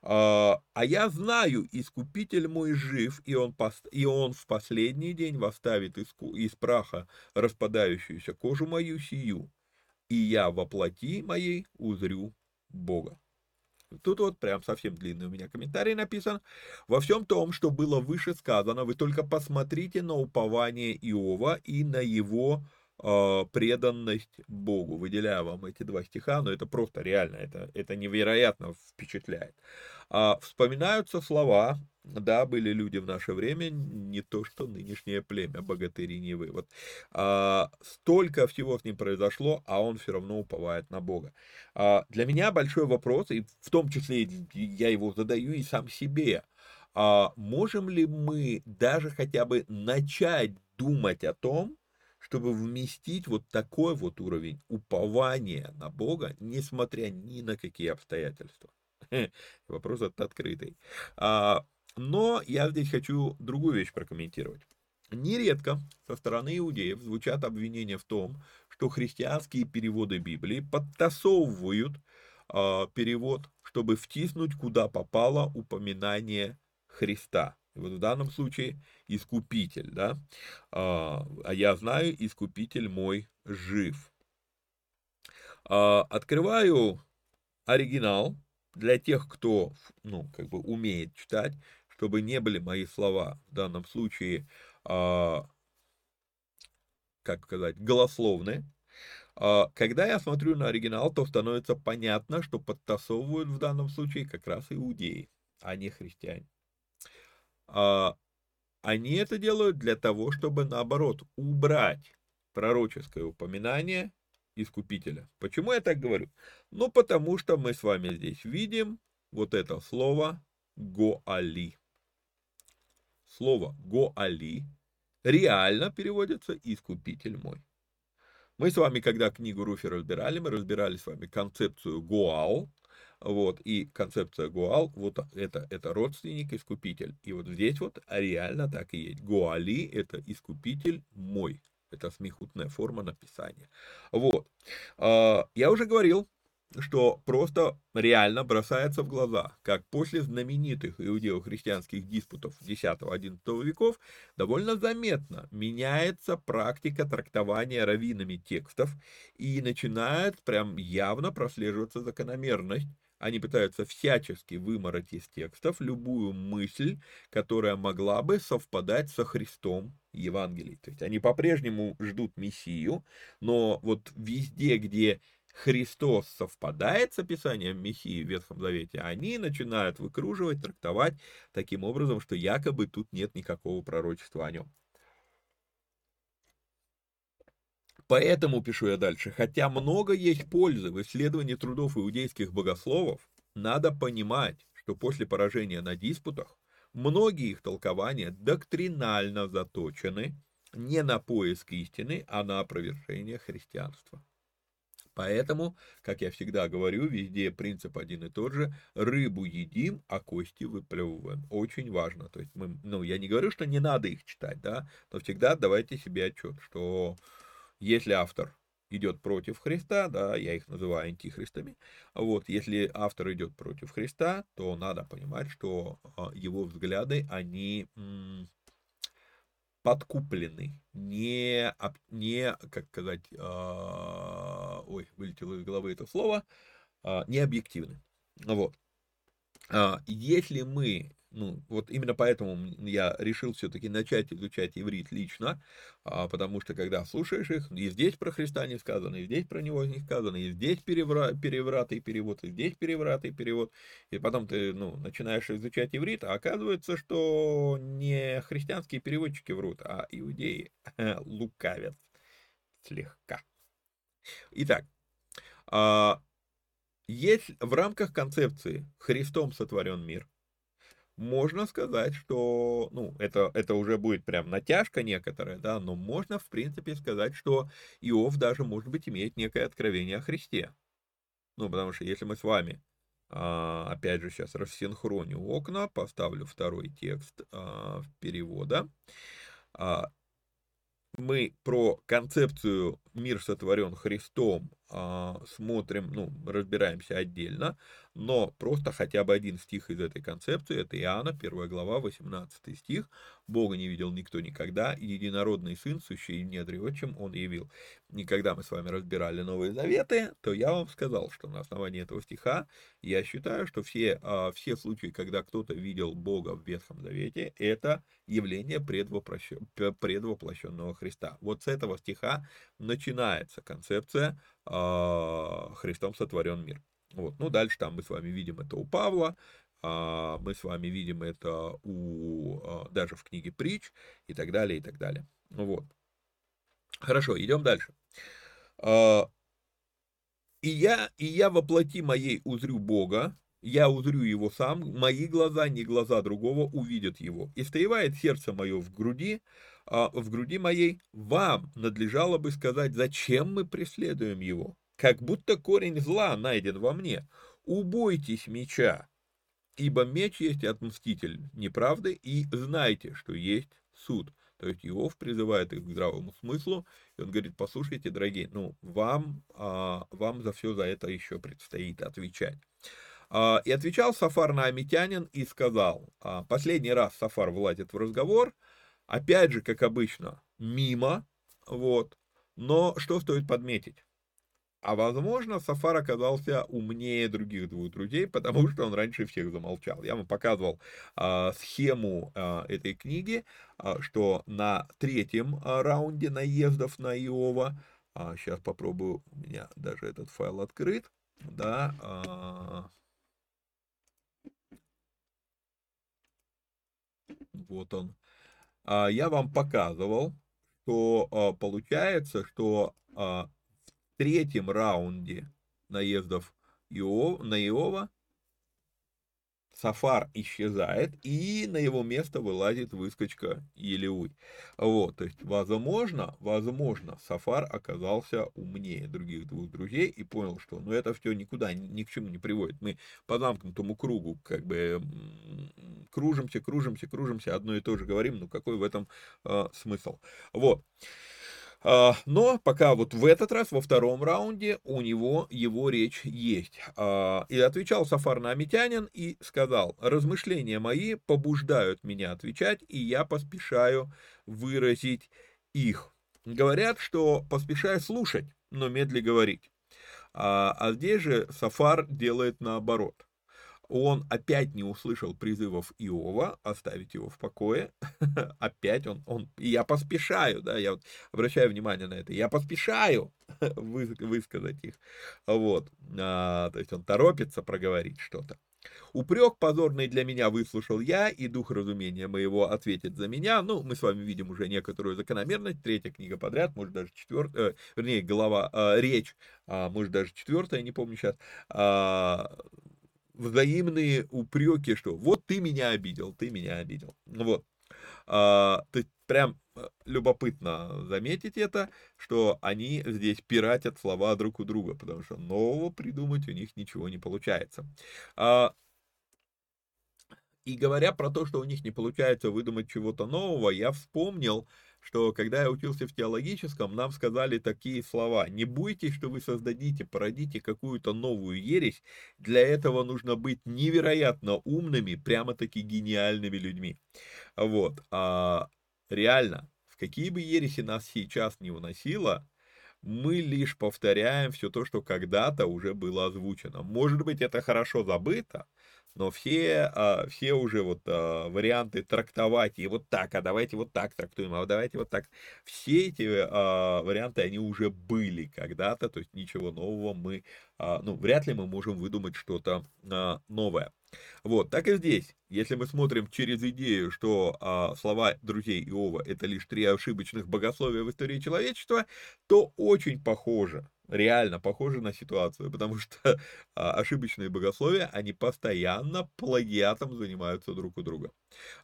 А, а я знаю, искупитель мой жив, и он, и он в последний день восставит из, из праха распадающуюся кожу мою сию, и я во плоти моей узрю Бога. Тут вот прям совсем длинный у меня комментарий написан. Во всем том, что было выше сказано, вы только посмотрите на упование Иова и на его преданность Богу. Выделяю вам эти два стиха, но это просто реально, это, это невероятно впечатляет. А, вспоминаются слова, да, были люди в наше время, не то что нынешнее племя, богатыри Нивы. Вот а, столько всего с ним произошло, а он все равно уповает на Бога. А, для меня большой вопрос, и в том числе я его задаю и сам себе, а можем ли мы даже хотя бы начать думать о том, чтобы вместить вот такой вот уровень упования на Бога, несмотря ни на какие обстоятельства? Вопрос этот открытый. А, но я здесь хочу другую вещь прокомментировать. Нередко со стороны иудеев звучат обвинения в том, что христианские переводы Библии подтасовывают э, перевод, чтобы втиснуть куда попало упоминание Христа. Вот в данном случае искупитель, да, а, а я знаю, искупитель мой жив. А, открываю оригинал для тех, кто, ну, как бы умеет читать, чтобы не были мои слова в данном случае, а, как сказать, голословные. А, когда я смотрю на оригинал, то становится понятно, что подтасовывают в данном случае как раз иудеи, а не христиане. А, они это делают для того, чтобы, наоборот, убрать пророческое упоминание искупителя. Почему я так говорю? Ну, потому что мы с вами здесь видим вот это слово «гоали». Слово «гоали» реально переводится «искупитель мой». Мы с вами, когда книгу Руфи разбирали, мы разбирали с вами концепцию Гоал, вот, и концепция Гуал, вот это, это родственник, искупитель. И вот здесь вот реально так и есть. Гуали – это искупитель мой. Это смехутная форма написания. Вот. А, я уже говорил, что просто реально бросается в глаза, как после знаменитых иудео-христианских диспутов X-XI веков довольно заметно меняется практика трактования раввинами текстов и начинает прям явно прослеживаться закономерность они пытаются всячески вымороть из текстов любую мысль, которая могла бы совпадать со Христом Евангелий. То есть они по-прежнему ждут Мессию, но вот везде, где Христос совпадает с описанием Мессии в Ветхом Завете, они начинают выкруживать, трактовать таким образом, что якобы тут нет никакого пророчества о нем. Поэтому, пишу я дальше, хотя много есть пользы в исследовании трудов иудейских богословов, надо понимать, что после поражения на диспутах многие их толкования доктринально заточены не на поиск истины, а на опровержение христианства. Поэтому, как я всегда говорю, везде принцип один и тот же. Рыбу едим, а кости выплевываем. Очень важно. То есть, мы, ну, я не говорю, что не надо их читать, да, но всегда давайте себе отчет, что если автор идет против Христа, да, я их называю антихристами, вот, если автор идет против Христа, то надо понимать, что а, его взгляды, они подкуплены, не, не как сказать, э, ой, вылетело из головы это слово, э, не объективны. Вот. Если мы ну, вот именно поэтому я решил все-таки начать изучать иврит лично, а, потому что когда слушаешь их, и здесь про Христа не сказано, и здесь про него не сказано, и здесь перевра, перевратый перевод, и здесь перевратый перевод, и потом ты, ну, начинаешь изучать иврит, а оказывается, что не христианские переводчики врут, а иудеи лукавят слегка. Итак, а, есть в рамках концепции «Христом сотворен мир», можно сказать, что, ну, это, это уже будет прям натяжка некоторая, да, но можно, в принципе, сказать, что Иов даже, может быть, имеет некое откровение о Христе. Ну, потому что если мы с вами, а, опять же, сейчас рассинхроню окна, поставлю второй текст а, перевода, а, мы про концепцию «мир сотворен Христом» смотрим, ну, разбираемся отдельно, но просто хотя бы один стих из этой концепции, это Иоанна, 1 глава, 18 стих. «Бога не видел никто никогда, и единородный Сын, сущий в недре отчим, Он явил». Никогда мы с вами разбирали Новые Заветы, то я вам сказал, что на основании этого стиха я считаю, что все, а, все случаи, когда кто-то видел Бога в Ветхом Завете, это явление предвоплощенного Христа. Вот с этого стиха начинается концепция а, «Христом сотворен мир». Вот. Ну, дальше там мы с вами видим это у Павла, а, мы с вами видим это у, а, даже в книге Притч и так далее, и так далее. Вот. Хорошо, идем дальше. А, и я, и я воплоти моей узрю Бога, я узрю его сам, мои глаза, не глаза другого, увидят его. И стоевает сердце мое в груди, в груди моей, вам надлежало бы сказать, зачем мы преследуем его как будто корень зла найден во мне. Убойтесь меча, ибо меч есть отмститель неправды, и знайте, что есть суд. То есть Иов призывает их к здравому смыслу, и он говорит, послушайте, дорогие, ну, вам, а, вам за все за это еще предстоит отвечать. А, и отвечал Сафар на Амитянин и сказал, а, последний раз Сафар влазит в разговор, опять же, как обычно, мимо, вот, но что стоит подметить? А возможно, Сафар оказался умнее других двух друзей, потому что он раньше всех замолчал. Я вам показывал а, схему а, этой книги, а, что на третьем а, раунде наездов на Иова, а, сейчас попробую, у меня даже этот файл открыт, да, а, вот он, я вам показывал, что а, получается, что а, третьем раунде наездов Иов, на Иова Сафар исчезает, и на его место вылазит выскочка Елеуй. Вот, то есть, возможно, возможно, Сафар оказался умнее других двух друзей и понял, что, ну, это все никуда, ни к чему не приводит. Мы по замкнутому кругу, как бы, кружимся, кружимся, кружимся, одно и то же говорим, ну, какой в этом э, смысл? Вот. А, но пока вот в этот раз, во втором раунде, у него его речь есть. А, и отвечал Сафар Намитянин и сказал, размышления мои побуждают меня отвечать, и я поспешаю выразить их. Говорят, что поспешай слушать, но медли говорить. А, а здесь же Сафар делает наоборот он опять не услышал призывов Иова оставить его в покое. опять он, он, я поспешаю, да, я вот обращаю внимание на это, я поспешаю высказать их. Вот, а, то есть он торопится проговорить что-то. Упрек позорный для меня выслушал я, и дух разумения моего ответит за меня. Ну, мы с вами видим уже некоторую закономерность. Третья книга подряд, может даже четвертая, э, вернее, глава, э, речь, э, может даже четвертая, не помню сейчас, э, взаимные упреки, что вот ты меня обидел, ты меня обидел. Вот. А, то прям э, любопытно заметить это, что они здесь пиратят слова друг у друга, потому что нового придумать у них ничего не получается. А, и говоря про то, что у них не получается выдумать чего-то нового, я вспомнил, что когда я учился в теологическом, нам сказали такие слова. Не бойтесь, что вы создадите, породите какую-то новую ересь. Для этого нужно быть невероятно умными, прямо-таки гениальными людьми. Вот. А реально, в какие бы ереси нас сейчас не уносило, мы лишь повторяем все то, что когда-то уже было озвучено. Может быть, это хорошо забыто, но все, а, все уже вот а, варианты трактовать и вот так, а давайте вот так трактуем, а давайте вот так. Все эти а, варианты, они уже были когда-то, то есть ничего нового мы, ну, вряд ли мы можем выдумать что-то новое. Вот, так и здесь. Если мы смотрим через идею, что а, слова друзей Иова это лишь три ошибочных богословия в истории человечества, то очень похоже реально похожи на ситуацию, потому что а, ошибочные богословия, они постоянно плагиатом занимаются друг у друга.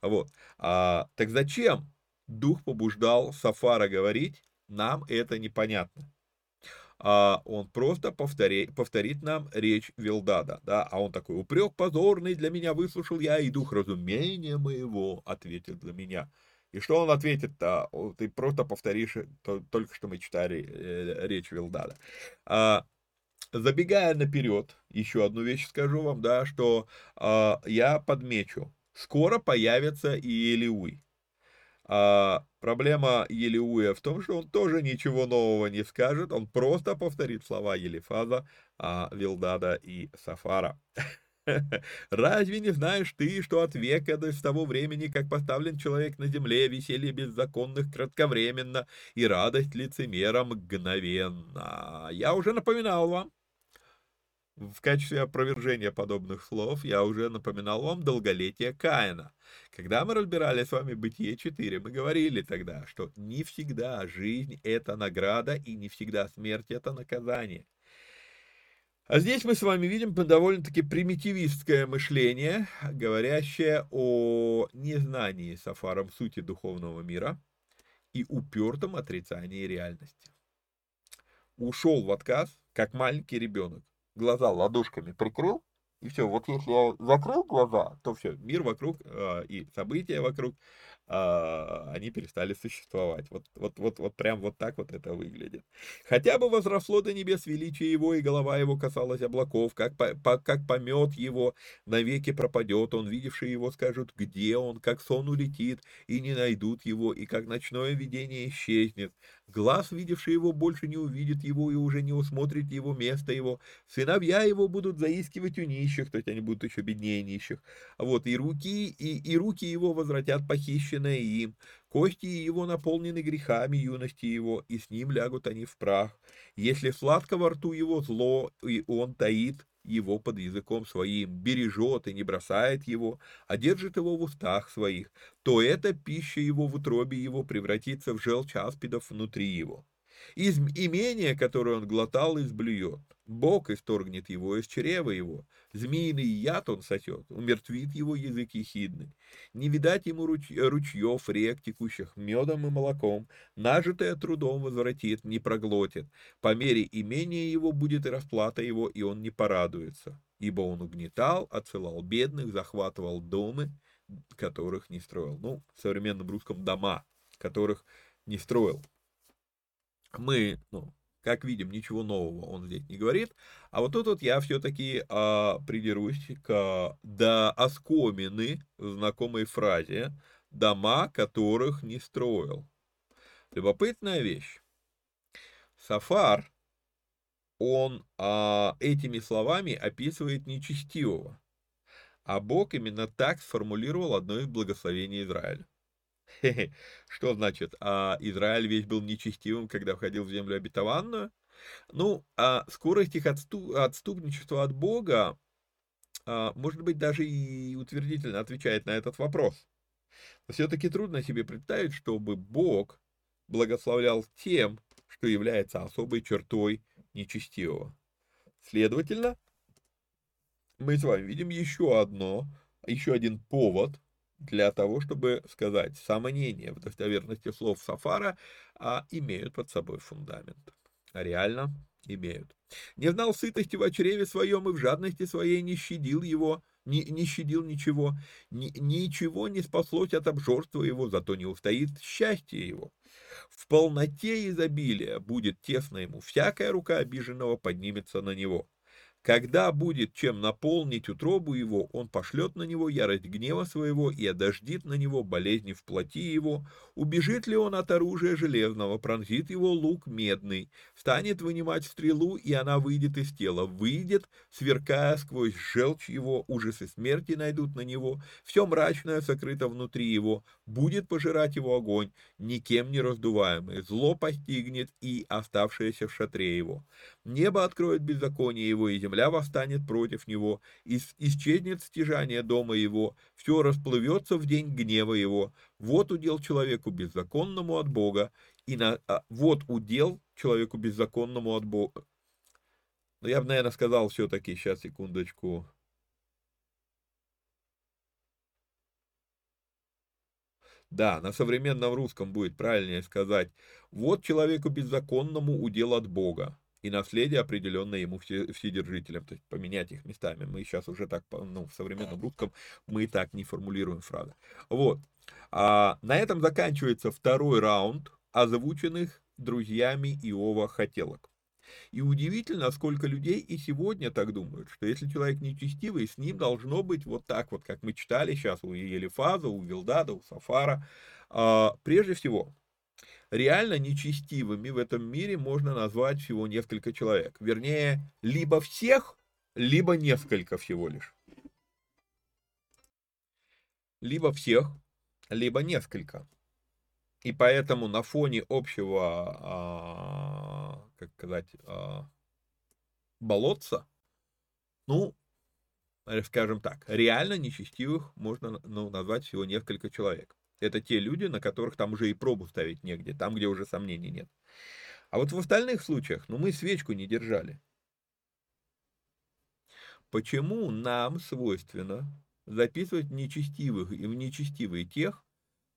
Вот. А, так зачем дух побуждал Сафара говорить, нам это непонятно. А он просто повтори, повторит нам речь Вилдада, да, а он такой, упрек позорный для меня выслушал я, и дух разумения моего ответит за меня. И что он ответит-то? Ты просто повторишь то, только что мы читали э, речь Вилдада. А, забегая наперед, еще одну вещь скажу вам, да, что э, я подмечу. Скоро появится и Елиуй. А проблема Елиуя в том, что он тоже ничего нового не скажет, он просто повторит слова Елифаза, а, Вилдада и Сафара. Разве не знаешь ты, что от века до того времени, как поставлен человек на земле, веселье беззаконных кратковременно и радость лицемера мгновенно? Я уже напоминал вам, в качестве опровержения подобных слов я уже напоминал вам долголетие Каина. Когда мы разбирали с вами Бытие 4, мы говорили тогда, что не всегда жизнь – это награда и не всегда смерть – это наказание. А здесь мы с вами видим довольно-таки примитивистское мышление, говорящее о незнании Сафаром сути духовного мира и упертом отрицании реальности. Ушел в отказ, как маленький ребенок. Глаза ладошками прикрыл, и все, вот если я закрыл глаза, то все, мир вокруг э, и события вокруг они перестали существовать. Вот, вот, вот, вот прям вот так вот это выглядит. Хотя бы возросло до небес величие его, и голова его касалась облаков, как, по, по, как помет его навеки пропадет, он, видевший его, скажут, где он, как сон улетит, и не найдут его, и как ночное видение исчезнет. Глаз, видевший его, больше не увидит его и уже не усмотрит его место его. Сыновья его будут заискивать у нищих, то есть они будут еще беднее нищих. Вот, и руки, и, и руки его возвратят оставленное им, кости его наполнены грехами юности его, и с ним лягут они в прах. Если сладко во рту его зло, и он таит его под языком своим, бережет и не бросает его, а держит его в устах своих, то эта пища его в утробе его превратится в желчь аспидов внутри его. Из имения, которое он глотал, изблюет. Бог исторгнет его из чрева его. Змеиный яд он сосет, умертвит его язык ехидный. Не видать ему руч... ручьев, рек, текущих медом и молоком. Нажитое трудом возвратит, не проглотит. По мере имения его будет и расплата его, и он не порадуется. Ибо он угнетал, отсылал бедных, захватывал дома, которых не строил. Ну, в современном русском дома, которых не строил мы, ну, как видим, ничего нового он здесь не говорит. А вот тут вот я все-таки а, придерусь к до оскомины знакомой фразе «дома, которых не строил». Любопытная вещь. Сафар, он а, этими словами описывает нечестивого. А Бог именно так сформулировал одно из благословений Израиля. Что значит, а Израиль весь был нечестивым, когда входил в землю обетованную? Ну, а скорость их отступ, отступничества от Бога, а, может быть, даже и утвердительно отвечает на этот вопрос. Но все-таки трудно себе представить, чтобы Бог благословлял тем, что является особой чертой нечестивого. Следовательно, мы с вами видим еще одно, еще один повод для того, чтобы сказать, сомнения в достоверности слов Сафара а, имеют под собой фундамент. А реально имеют. Не знал сытости в чреве своем и в жадности своей не щадил его, не, не щадил ничего, ни, ничего не спаслось от обжорства его, зато не устоит счастье его. В полноте изобилия будет тесно ему, всякая рука обиженного поднимется на него. Когда будет чем наполнить утробу его, он пошлет на него ярость гнева своего и одождит на него болезни в плоти его. Убежит ли он от оружия железного, пронзит его лук медный, станет вынимать стрелу, и она выйдет из тела, выйдет, сверкая сквозь желчь его, ужасы смерти найдут на него, все мрачное сокрыто внутри его, будет пожирать его огонь, никем не раздуваемый, зло постигнет и оставшееся в шатре его. Небо откроет беззаконие его, и земля восстанет против него, ис исчезнет стяжание дома его, все расплывется в день гнева его. Вот удел человеку беззаконному от Бога, и на, а, вот удел человеку беззаконному от Бога. Но я бы, наверное, сказал все-таки, сейчас, секундочку, Да, на современном русском будет правильнее сказать, вот человеку беззаконному удел от Бога и наследие, определенное ему вседержителем, то есть поменять их местами. Мы сейчас уже так, ну, в современном русском мы так не формулируем фразы. Вот. А, на этом заканчивается второй раунд озвученных друзьями Иова хотелок. И удивительно, сколько людей и сегодня так думают, что если человек нечестивый, с ним должно быть вот так вот, как мы читали сейчас у Елифаза, у Вилдада, у Сафара. А, прежде всего, реально нечестивыми в этом мире можно назвать всего несколько человек. Вернее, либо всех, либо несколько всего лишь. Либо всех, либо несколько. И поэтому на фоне общего, а, как сказать, а, болотца, ну, скажем так, реально нечестивых можно ну, назвать всего несколько человек. Это те люди, на которых там уже и пробу ставить негде, там, где уже сомнений нет. А вот в остальных случаях, ну, мы свечку не держали. Почему нам свойственно записывать нечестивых и в нечестивые тех,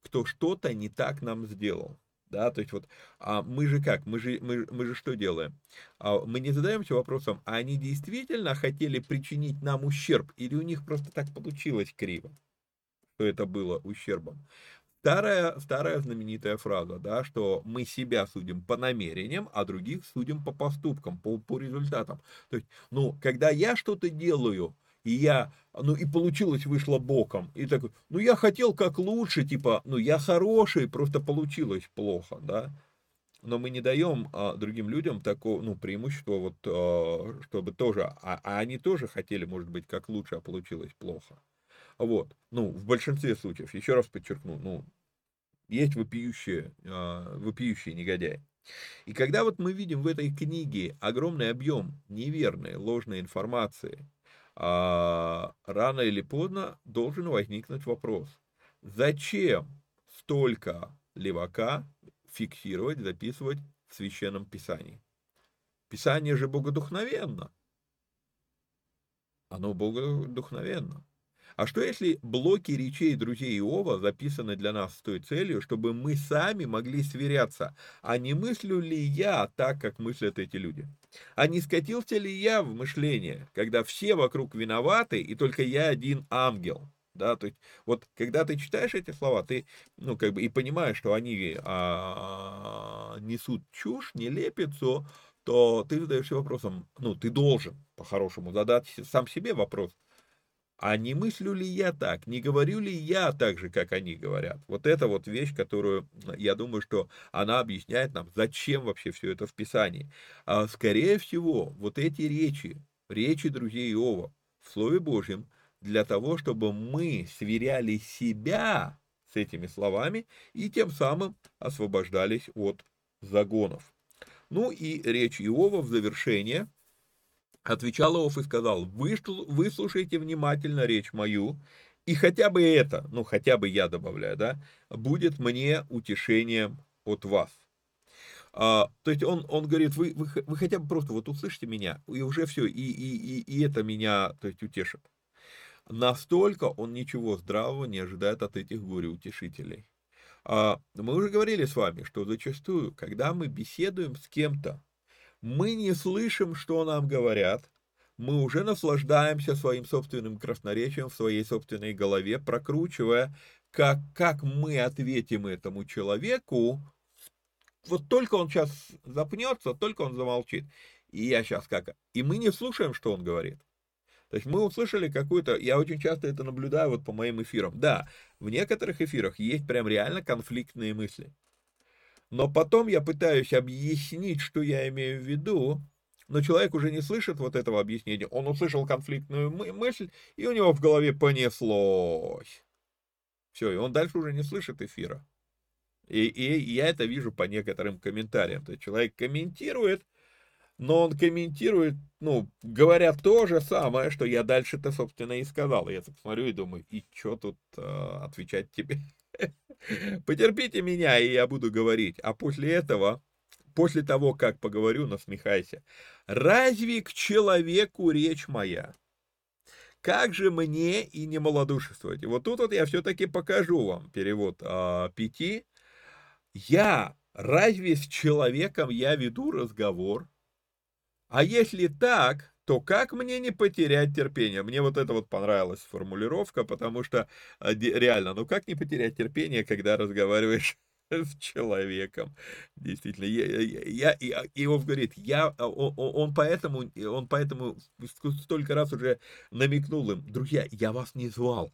кто что-то не так нам сделал? Да, то есть вот а мы же как, мы же, мы, мы же что делаем? А мы не задаемся вопросом, а они действительно хотели причинить нам ущерб, или у них просто так получилось криво, что это было ущербом? Старая, старая знаменитая фраза, да, что мы себя судим по намерениям, а других судим по поступкам, по, по результатам. То есть, ну, когда я что-то делаю, и я, ну, и получилось, вышло боком, и такой, ну, я хотел как лучше, типа, ну, я хороший, просто получилось плохо, да, но мы не даем а, другим людям такого, ну, преимущества, вот, а, чтобы тоже, а, а они тоже хотели, может быть, как лучше, а получилось плохо. Вот, ну, в большинстве случаев, еще раз подчеркну, ну, есть вопиющие, а, вопиющие негодяи. И когда вот мы видим в этой книге огромный объем неверной, ложной информации, а, рано или поздно должен возникнуть вопрос, зачем столько левака фиксировать, записывать в Священном Писании? Писание же богодухновенно. Оно богодухновенно. А что если блоки речей друзей Иова записаны для нас с той целью, чтобы мы сами могли сверяться, а не мыслю ли я так, как мыслят эти люди? А не скатился ли я в мышление, когда все вокруг виноваты, и только я один ангел? Да, то есть, вот когда ты читаешь эти слова, ты, ну, как бы, и понимаешь, что они а, несут чушь, нелепицу, то ты задаешься вопросом, ну, ты должен, по-хорошему, задать сам себе вопрос, а не мыслю ли я так, не говорю ли я так же, как они говорят? Вот это вот вещь, которую, я думаю, что она объясняет нам, зачем вообще все это в Писании. А скорее всего, вот эти речи, речи друзей Иова в Слове Божьем, для того, чтобы мы сверяли себя с этими словами и тем самым освобождались от загонов. Ну и речь Иова в завершение – Отвечал Иов и сказал, выслушайте внимательно речь мою, и хотя бы это, ну хотя бы я добавляю, да, будет мне утешением от вас. А, то есть он, он говорит, вы, вы, вы хотя бы просто вот услышите меня, и уже все, и, и, и, и это меня, то есть, утешит. Настолько он ничего здравого не ожидает от этих горе-утешителей. А, мы уже говорили с вами, что зачастую, когда мы беседуем с кем-то, мы не слышим, что нам говорят, мы уже наслаждаемся своим собственным красноречием в своей собственной голове, прокручивая, как, как мы ответим этому человеку, вот только он сейчас запнется, только он замолчит. И я сейчас как... И мы не слушаем, что он говорит. То есть мы услышали какую-то, я очень часто это наблюдаю вот по моим эфирам. Да, в некоторых эфирах есть прям реально конфликтные мысли но потом я пытаюсь объяснить, что я имею в виду, но человек уже не слышит вот этого объяснения. Он услышал конфликтную мы мысль, и у него в голове понеслось. Все, и он дальше уже не слышит эфира. И, и я это вижу по некоторым комментариям. То есть человек комментирует, но он комментирует, ну, говоря то же самое, что я дальше-то, собственно, и сказал. Я так смотрю и думаю, и что тут э, отвечать тебе? Потерпите меня, и я буду говорить. А после этого, после того, как поговорю, насмехайся. Разве к человеку речь моя? Как же мне и не малодушествовать? И вот тут вот я все-таки покажу вам перевод а, пяти. Я разве с человеком я веду разговор? А если так, то как мне не потерять терпение? Мне вот это вот понравилась формулировка, потому что а, реально, ну как не потерять терпение, когда разговариваешь с человеком. Действительно, я, я, я, Иов говорит, я, он, он, поэтому, он поэтому столько раз уже намекнул им, друзья, я вас не звал,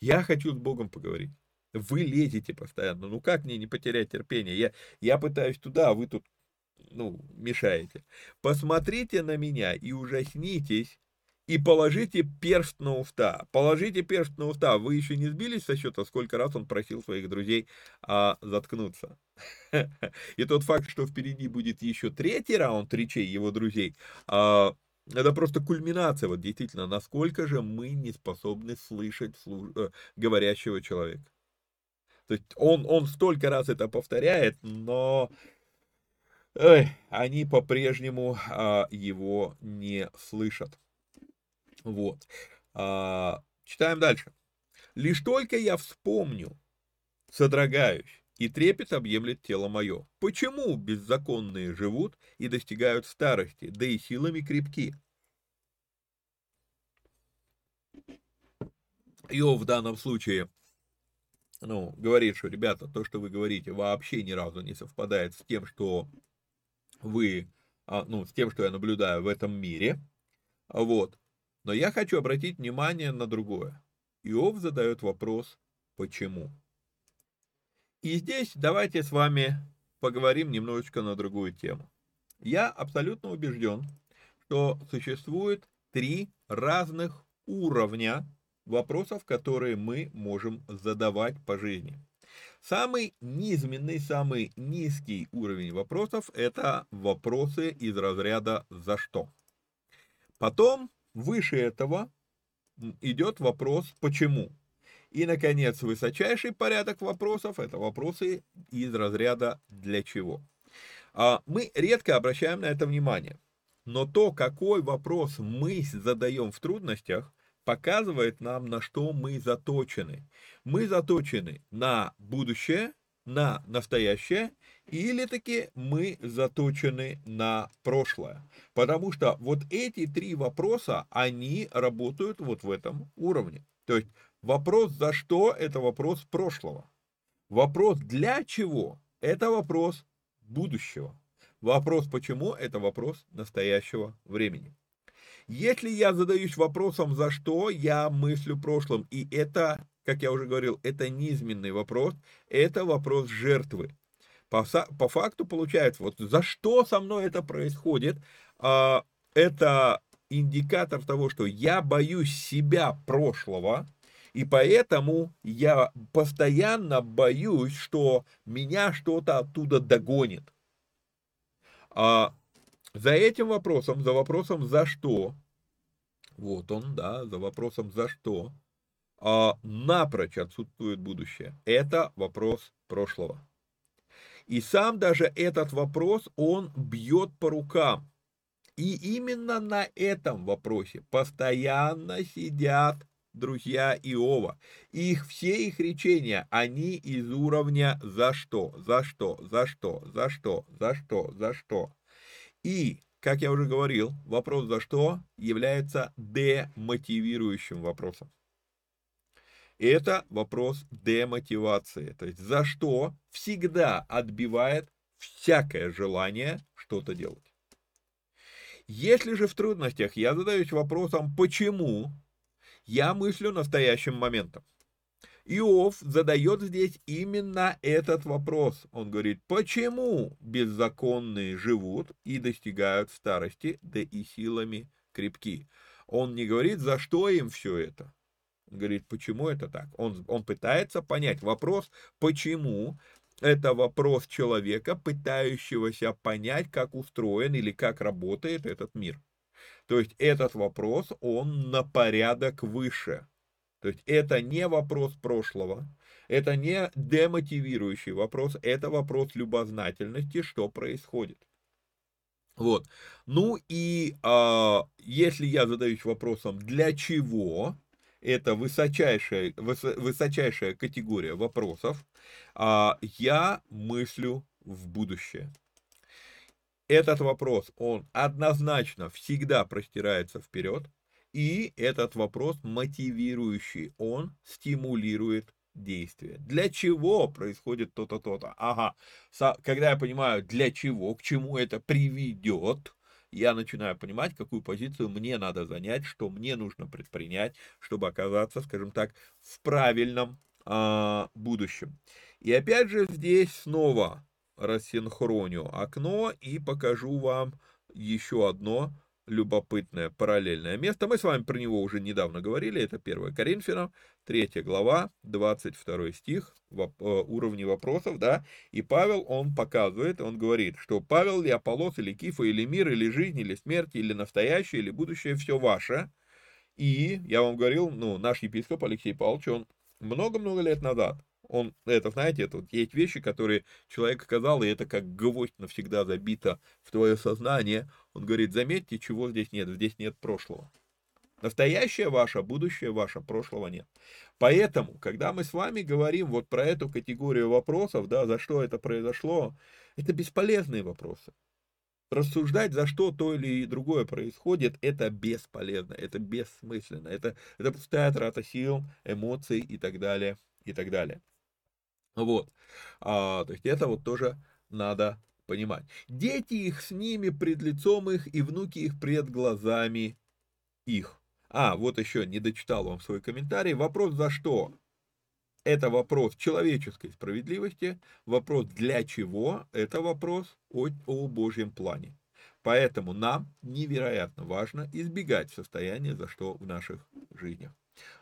я хочу с Богом поговорить. Вы лезете постоянно, ну как мне не потерять терпение? Я, я пытаюсь туда, а вы тут, ну, мешаете. Посмотрите на меня и ужаснитесь, и положите перст на уста. Положите перст на уста. Вы еще не сбились со счета, сколько раз он просил своих друзей а, заткнуться. И тот факт, что впереди будет еще третий раунд речей его друзей, а, это просто кульминация, вот действительно, насколько же мы не способны слышать служ... Э, говорящего человека. То есть он, он столько раз это повторяет, но ой, они по-прежнему а, его не слышат. Вот. А, читаем дальше. «Лишь только я вспомню, содрогаюсь, и трепет объемлет тело мое. Почему беззаконные живут и достигают старости, да и силами крепки?» Иов в данном случае ну, говорит, что, ребята, то, что вы говорите, вообще ни разу не совпадает с тем, что вы, а, ну, с тем, что я наблюдаю в этом мире. Вот. Но я хочу обратить внимание на другое. Иов задает вопрос «почему?». И здесь давайте с вами поговорим немножечко на другую тему. Я абсолютно убежден, что существует три разных уровня вопросов, которые мы можем задавать по жизни. Самый низменный, самый низкий уровень вопросов – это вопросы из разряда «за что?». Потом Выше этого идет вопрос «почему?». И, наконец, высочайший порядок вопросов – это вопросы из разряда «для чего?». А мы редко обращаем на это внимание. Но то, какой вопрос мы задаем в трудностях, показывает нам, на что мы заточены. Мы заточены на будущее, на настоящее или таки мы заточены на прошлое. Потому что вот эти три вопроса, они работают вот в этом уровне. То есть вопрос «за что» – это вопрос прошлого. Вопрос «для чего» – это вопрос будущего. Вопрос «почему» – это вопрос настоящего времени. Если я задаюсь вопросом «за что», я мыслю прошлым, и это, как я уже говорил, это низменный вопрос, это вопрос жертвы. По, по факту получается, вот за что со мной это происходит, а, это индикатор того, что я боюсь себя прошлого, и поэтому я постоянно боюсь, что меня что-то оттуда догонит. А за этим вопросом, за вопросом за что, вот он, да, за вопросом за что, а, напрочь отсутствует будущее. Это вопрос прошлого. И сам даже этот вопрос, он бьет по рукам. И именно на этом вопросе постоянно сидят друзья Иова. Их все их речения, они из уровня «за что?», «за что?», «за что?», «за что?», «за что?», «за что?». И, как я уже говорил, вопрос «за что?» является демотивирующим вопросом это вопрос демотивации. То есть за что всегда отбивает всякое желание что-то делать. Если же в трудностях я задаюсь вопросом «почему?», я мыслю настоящим моментом. Иов задает здесь именно этот вопрос. Он говорит, почему беззаконные живут и достигают старости, да и силами крепки. Он не говорит, за что им все это говорит, почему это так? Он, он пытается понять вопрос, почему это вопрос человека, пытающегося понять, как устроен или как работает этот мир. То есть этот вопрос, он на порядок выше. То есть это не вопрос прошлого, это не демотивирующий вопрос, это вопрос любознательности, что происходит. Вот. Ну и а, если я задаюсь вопросом, для чего, это высочайшая, высочайшая категория вопросов, а я мыслю в будущее. Этот вопрос, он однозначно всегда простирается вперед, и этот вопрос мотивирующий, он стимулирует действие. Для чего происходит то-то, то-то? Ага, когда я понимаю, для чего, к чему это приведет, я начинаю понимать, какую позицию мне надо занять, что мне нужно предпринять, чтобы оказаться, скажем так, в правильном а, будущем. И опять же здесь снова рассинхроню окно и покажу вам еще одно любопытное параллельное место. Мы с вами про него уже недавно говорили, это 1 Коринфянам, 3 глава, 22 стих, э, уровни вопросов, да, и Павел, он показывает, он говорит, что Павел ли Аполлос, или Кифа, или мир, или жизнь, или смерть, или настоящее, или будущее, все ваше. И, я вам говорил, ну, наш епископ Алексей Павлович, он много-много лет назад он, это, знаете, это вот есть вещи, которые человек сказал, и это как гвоздь навсегда забито в твое сознание. Он говорит, заметьте, чего здесь нет, здесь нет прошлого. Настоящее ваше, будущее ваше, прошлого нет. Поэтому, когда мы с вами говорим вот про эту категорию вопросов, да, за что это произошло, это бесполезные вопросы. Рассуждать, за что то или другое происходит, это бесполезно, это бессмысленно, это, это пустая трата сил, эмоций и так далее, и так далее. Вот. А, то есть это вот тоже надо понимать. Дети их с ними пред лицом их, и внуки их пред глазами их. А, вот еще не дочитал вам свой комментарий. Вопрос за что? Это вопрос человеческой справедливости, вопрос для чего, это вопрос о, о Божьем плане. Поэтому нам невероятно важно избегать состояния, за что в наших жизнях.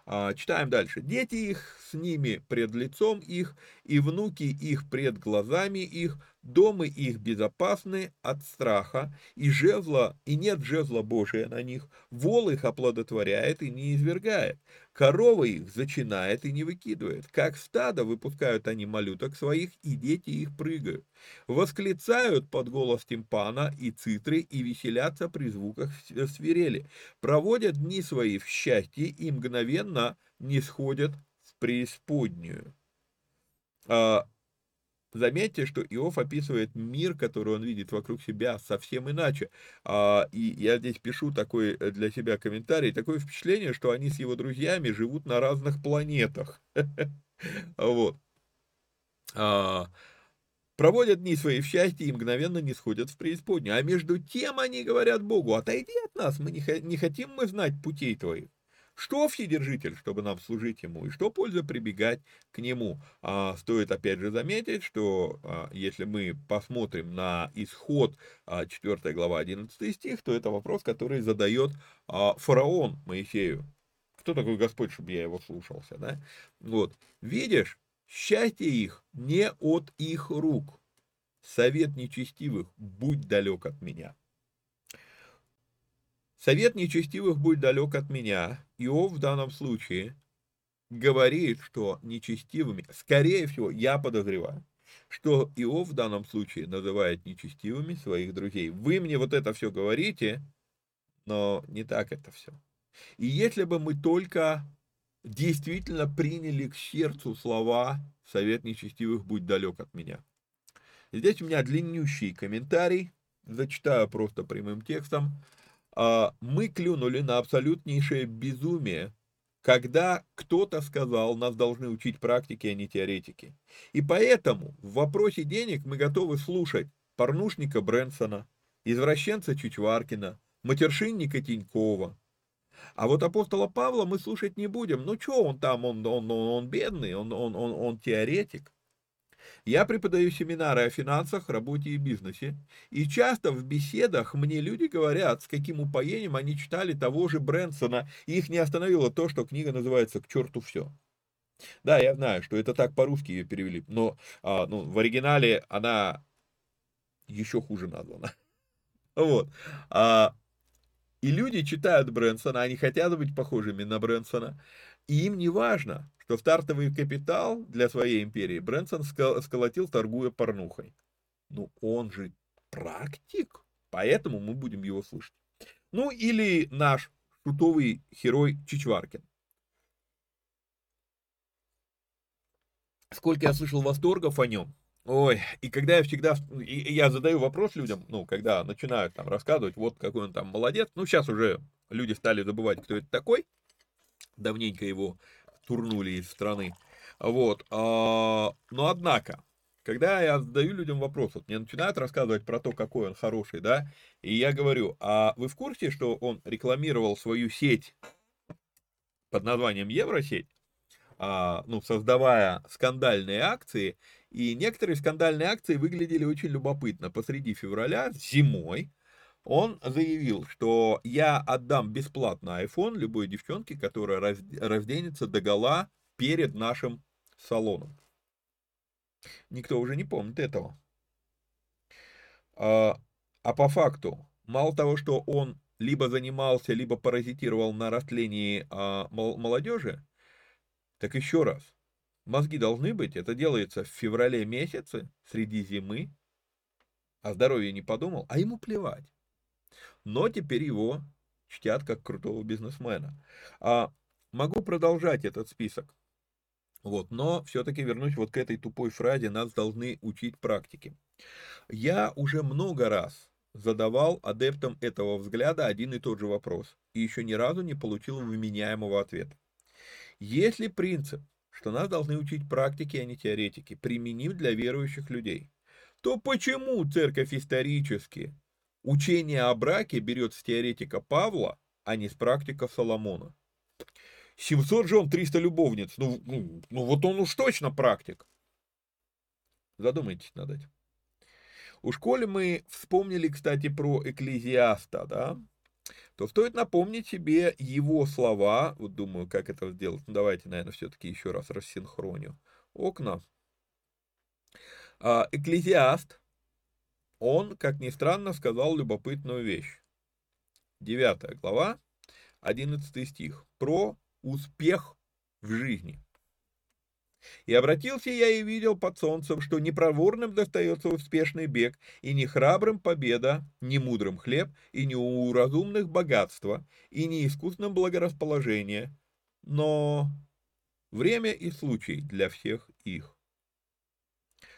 А, читаем дальше. Дети их с ними пред лицом их, и внуки их пред глазами их, Домы их безопасны от страха, и жезла, и нет жезла Божия на них. Вол их оплодотворяет и не извергает. Корова их зачинает и не выкидывает. Как стадо выпускают они малюток своих, и дети их прыгают. Восклицают под голос тимпана и цитры, и веселятся при звуках свирели. Проводят дни свои в счастье, и мгновенно не сходят в преисподнюю. А, Заметьте, что Иов описывает мир, который он видит вокруг себя, совсем иначе. А, и я здесь пишу такой э, для себя комментарий, такое впечатление, что они с его друзьями живут на разных планетах. Вот. А, проводят дни свои в счастье и мгновенно не сходят в преисподнюю. А между тем они говорят Богу, отойди от нас, мы не хотим мы знать путей твоих. Что Вседержитель, чтобы нам служить Ему, и что польза прибегать к Нему? А, стоит опять же заметить, что а, если мы посмотрим на исход а, 4 глава 11 стих, то это вопрос, который задает а, фараон Моисею. Кто такой Господь, чтобы я его слушался? Да? Вот. Видишь, счастье их не от их рук. Совет нечестивых, будь далек от меня. Совет нечестивых будь далек от меня. Иов в данном случае говорит, что нечестивыми, скорее всего, я подозреваю, что Иов в данном случае называет нечестивыми своих друзей. Вы мне вот это все говорите, но не так это все. И если бы мы только действительно приняли к сердцу слова «Совет нечестивых, будь далек от меня». Здесь у меня длиннющий комментарий, зачитаю просто прямым текстом. А, мы клюнули на абсолютнейшее безумие, когда кто-то сказал, нас должны учить практики, а не теоретики. И поэтому в вопросе денег мы готовы слушать порнушника Брэнсона, извращенца Чичваркина, матершинника Тинькова. А вот апостола Павла мы слушать не будем. Ну что он там, он, он, он, он бедный, он, он, он, он теоретик. Я преподаю семинары о финансах, работе и бизнесе. И часто в беседах мне люди говорят, с каким упоением они читали того же Брэнсона, и их не остановило то, что книга называется «К черту все». Да, я знаю, что это так по-русски ее перевели, но а, ну, в оригинале она еще хуже названа. Вот. А, и люди читают Брэнсона, они хотят быть похожими на Брэнсона, и им не важно, что стартовый капитал для своей империи Брэнсон сколотил, торгуя порнухой. Ну, он же практик, поэтому мы будем его слушать. Ну, или наш шутовый герой Чичваркин. Сколько я слышал восторгов о нем. Ой, и когда я всегда, и я задаю вопрос людям, ну, когда начинают там рассказывать, вот какой он там молодец, ну, сейчас уже люди стали забывать, кто это такой, давненько его турнули из страны. Вот. а, Но однако, когда я задаю людям вопрос, вот мне начинают рассказывать про то, какой он хороший, да, и я говорю, а вы в курсе, что он рекламировал свою сеть под названием Евросеть, а, ну, создавая скандальные акции, и некоторые скандальные акции выглядели очень любопытно. Посреди февраля, зимой, он заявил, что я отдам бесплатно iPhone любой девчонке, которая разденется до гола перед нашим салоном. Никто уже не помнит этого. А, а по факту, мало того, что он либо занимался, либо паразитировал на растлении а, молодежи, так еще раз, мозги должны быть, это делается в феврале месяце, среди зимы, о здоровье не подумал, а ему плевать. Но теперь его чтят как крутого бизнесмена. А могу продолжать этот список. Вот, но все-таки вернусь вот к этой тупой фразе, нас должны учить практике. Я уже много раз задавал адептам этого взгляда один и тот же вопрос, и еще ни разу не получил вменяемого ответа. Если принцип, что нас должны учить практики, а не теоретики, применим для верующих людей, то почему церковь исторически учение о браке берет с теоретика Павла, а не с практика Соломона? 700 жен, 300 любовниц. Ну, ну, ну вот он уж точно практик. Задумайтесь над этим. У школе мы вспомнили, кстати, про Экклезиаста, да? То стоит напомнить себе его слова. Вот думаю, как это сделать. Ну, давайте, наверное, все-таки еще раз рассинхроню. Окна. А, Экклезиаст, он, как ни странно, сказал любопытную вещь. Девятая глава, одиннадцатый стих. Про успех в жизни. И обратился я и видел под солнцем, что не проворным достается успешный бег, и не храбрым победа, не мудрым хлеб, и не у разумных богатство, и не искусным благорасположение, но время и случай для всех их.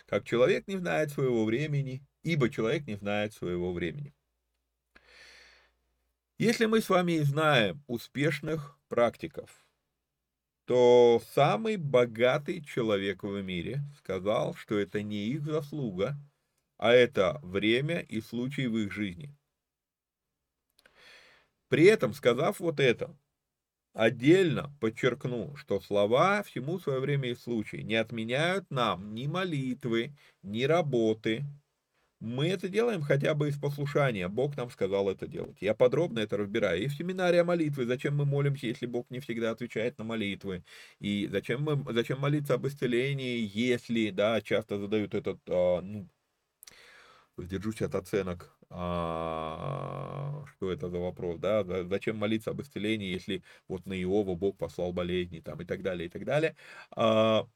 Как человек не знает своего времени, ибо человек не знает своего времени. Если мы с вами и знаем успешных практиков, то самый богатый человек в мире сказал, что это не их заслуга, а это время и случай в их жизни. При этом, сказав вот это, отдельно подчеркну, что слова всему свое время и случай не отменяют нам ни молитвы, ни работы, мы это делаем хотя бы из послушания. Бог нам сказал это делать. Я подробно это разбираю. И в семинаре о молитве. Зачем мы молимся, если Бог не всегда отвечает на молитвы? И зачем, мы, зачем молиться об исцелении, если, да, часто задают этот, а, ну, сдержусь от оценок, а, что это за вопрос, да, зачем молиться об исцелении, если вот на Иова Бог послал болезни, там, и так далее, и так далее. А,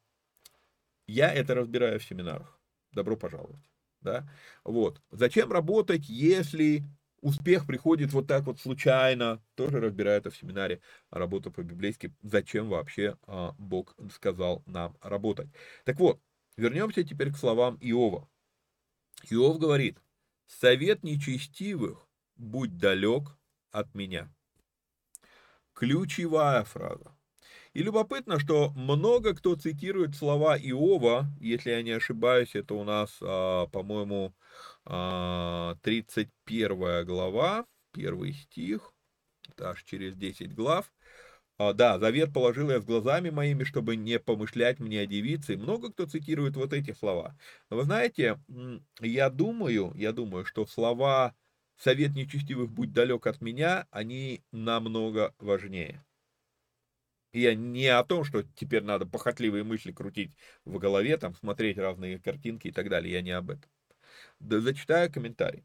я это разбираю в семинарах. Добро пожаловать да, вот. Зачем работать, если успех приходит вот так вот случайно, тоже разбираю это в семинаре «Работа по-библейски», зачем вообще а, Бог сказал нам работать. Так вот, вернемся теперь к словам Иова. Иов говорит, «Совет нечестивых будь далек от меня». Ключевая фраза. И любопытно, что много кто цитирует слова Иова, если я не ошибаюсь, это у нас, а, по-моему, 31 а, глава, первый стих, аж через 10 глав. А, да, завет положил я с глазами моими, чтобы не помышлять мне о девице. Много кто цитирует вот эти слова. Но вы знаете, я думаю, я думаю, что слова «совет нечестивых, будь далек от меня», они намного важнее. Я не о том, что теперь надо похотливые мысли крутить в голове, там, смотреть разные картинки и так далее. Я не об этом. Да, зачитаю комментарий.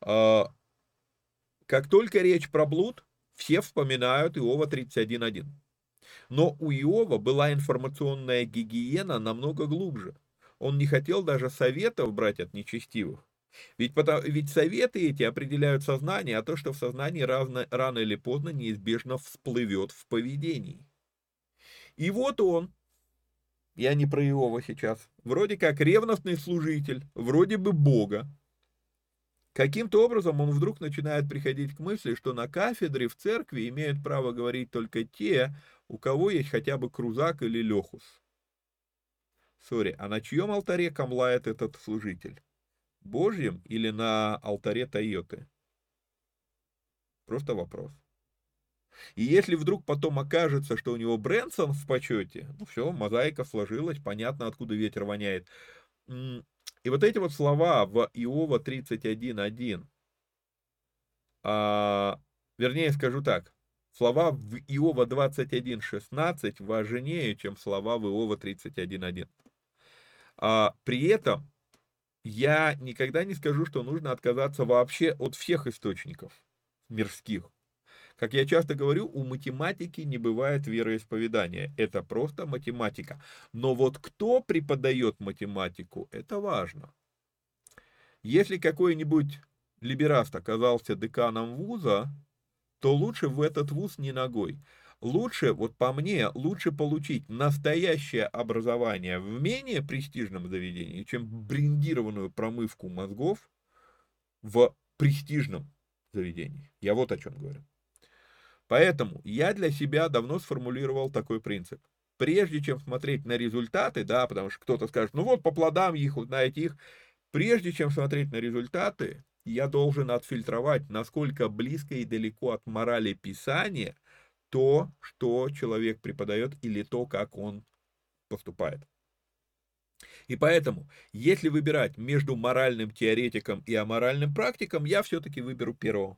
А, как только речь про блуд, все вспоминают Иова 31.1. Но у Иова была информационная гигиена намного глубже. Он не хотел даже советов брать от нечестивых. Ведь, потому, ведь советы эти определяют сознание, а то, что в сознании рано, рано или поздно неизбежно всплывет в поведении. И вот он, я не про Иова сейчас, вроде как ревностный служитель, вроде бы Бога. Каким-то образом он вдруг начинает приходить к мысли, что на кафедре в церкви имеют право говорить только те, у кого есть хотя бы крузак или лехус. Сори, а на чьем алтаре камлает этот служитель? Божьем или на алтаре Тойоты? Просто вопрос. И если вдруг потом окажется, что у него Брэнсон в почете, ну все, мозаика сложилась, понятно, откуда ветер воняет. И вот эти вот слова в Иова 31.1, а, вернее скажу так, слова в Иова 21.16 важнее, чем слова в Иова 31.1. А, при этом я никогда не скажу, что нужно отказаться вообще от всех источников мирских. Как я часто говорю, у математики не бывает вероисповедания. Это просто математика. Но вот кто преподает математику, это важно. Если какой-нибудь либераст оказался деканом вуза, то лучше в этот вуз не ногой. Лучше, вот по мне, лучше получить настоящее образование в менее престижном заведении, чем брендированную промывку мозгов в престижном заведении. Я вот о чем говорю. Поэтому я для себя давно сформулировал такой принцип. Прежде чем смотреть на результаты, да, потому что кто-то скажет, ну вот по плодам их, узнаете их, прежде чем смотреть на результаты, я должен отфильтровать, насколько близко и далеко от морали Писания то, что человек преподает, или то, как он поступает. И поэтому, если выбирать между моральным теоретиком и аморальным практиком, я все-таки выберу первого.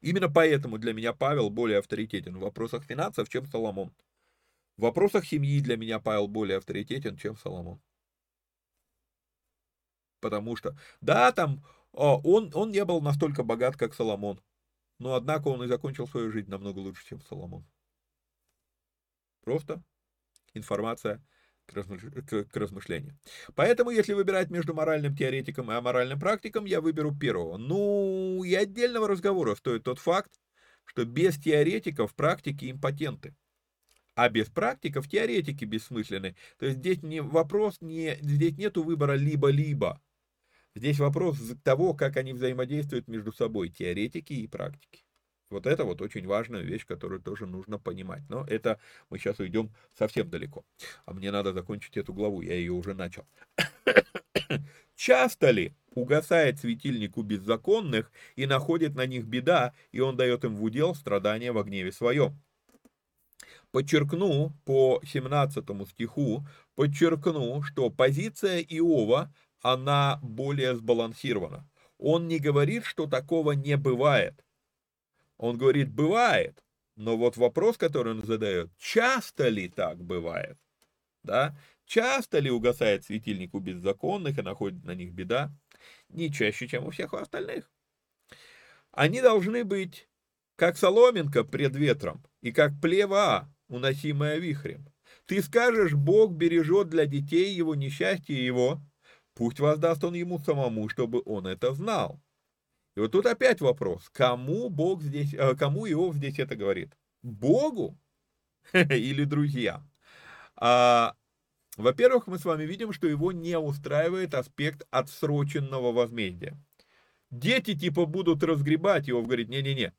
Именно поэтому для меня Павел более авторитетен в вопросах финансов, чем Соломон. В вопросах семьи для меня Павел более авторитетен, чем Соломон. Потому что, да, там он, он не был настолько богат, как Соломон, но однако он и закончил свою жизнь намного лучше, чем Соломон. Просто информация к размышлению. Поэтому, если выбирать между моральным теоретиком и аморальным практиком, я выберу первого. Ну, и отдельного разговора стоит тот факт, что без теоретиков практики импотенты. А без практиков теоретики бессмысленны. То есть здесь не вопрос, не, здесь нету выбора либо-либо. Здесь вопрос того, как они взаимодействуют между собой, теоретики и практики. Вот это вот очень важная вещь, которую тоже нужно понимать. Но это мы сейчас уйдем совсем далеко. А мне надо закончить эту главу, я ее уже начал. Часто ли угасает светильник у беззаконных и находит на них беда, и он дает им в удел страдания во гневе своем? Подчеркну по 17 стиху, подчеркну, что позиция Иова, она более сбалансирована. Он не говорит, что такого не бывает. Он говорит, бывает. Но вот вопрос, который он задает, часто ли так бывает? Да? Часто ли угасает светильник у беззаконных и находит на них беда? Не чаще, чем у всех остальных. Они должны быть как соломинка пред ветром и как плева, уносимая вихрем. Ты скажешь, Бог бережет для детей его несчастье его, пусть воздаст он ему самому, чтобы он это знал. И вот тут опять вопрос, кому Бог здесь, э, кому Иов здесь это говорит? Богу или друзьям? А, во-первых, мы с вами видим, что его не устраивает аспект отсроченного возмездия. Дети типа будут разгребать, Иов говорит, не-не-не,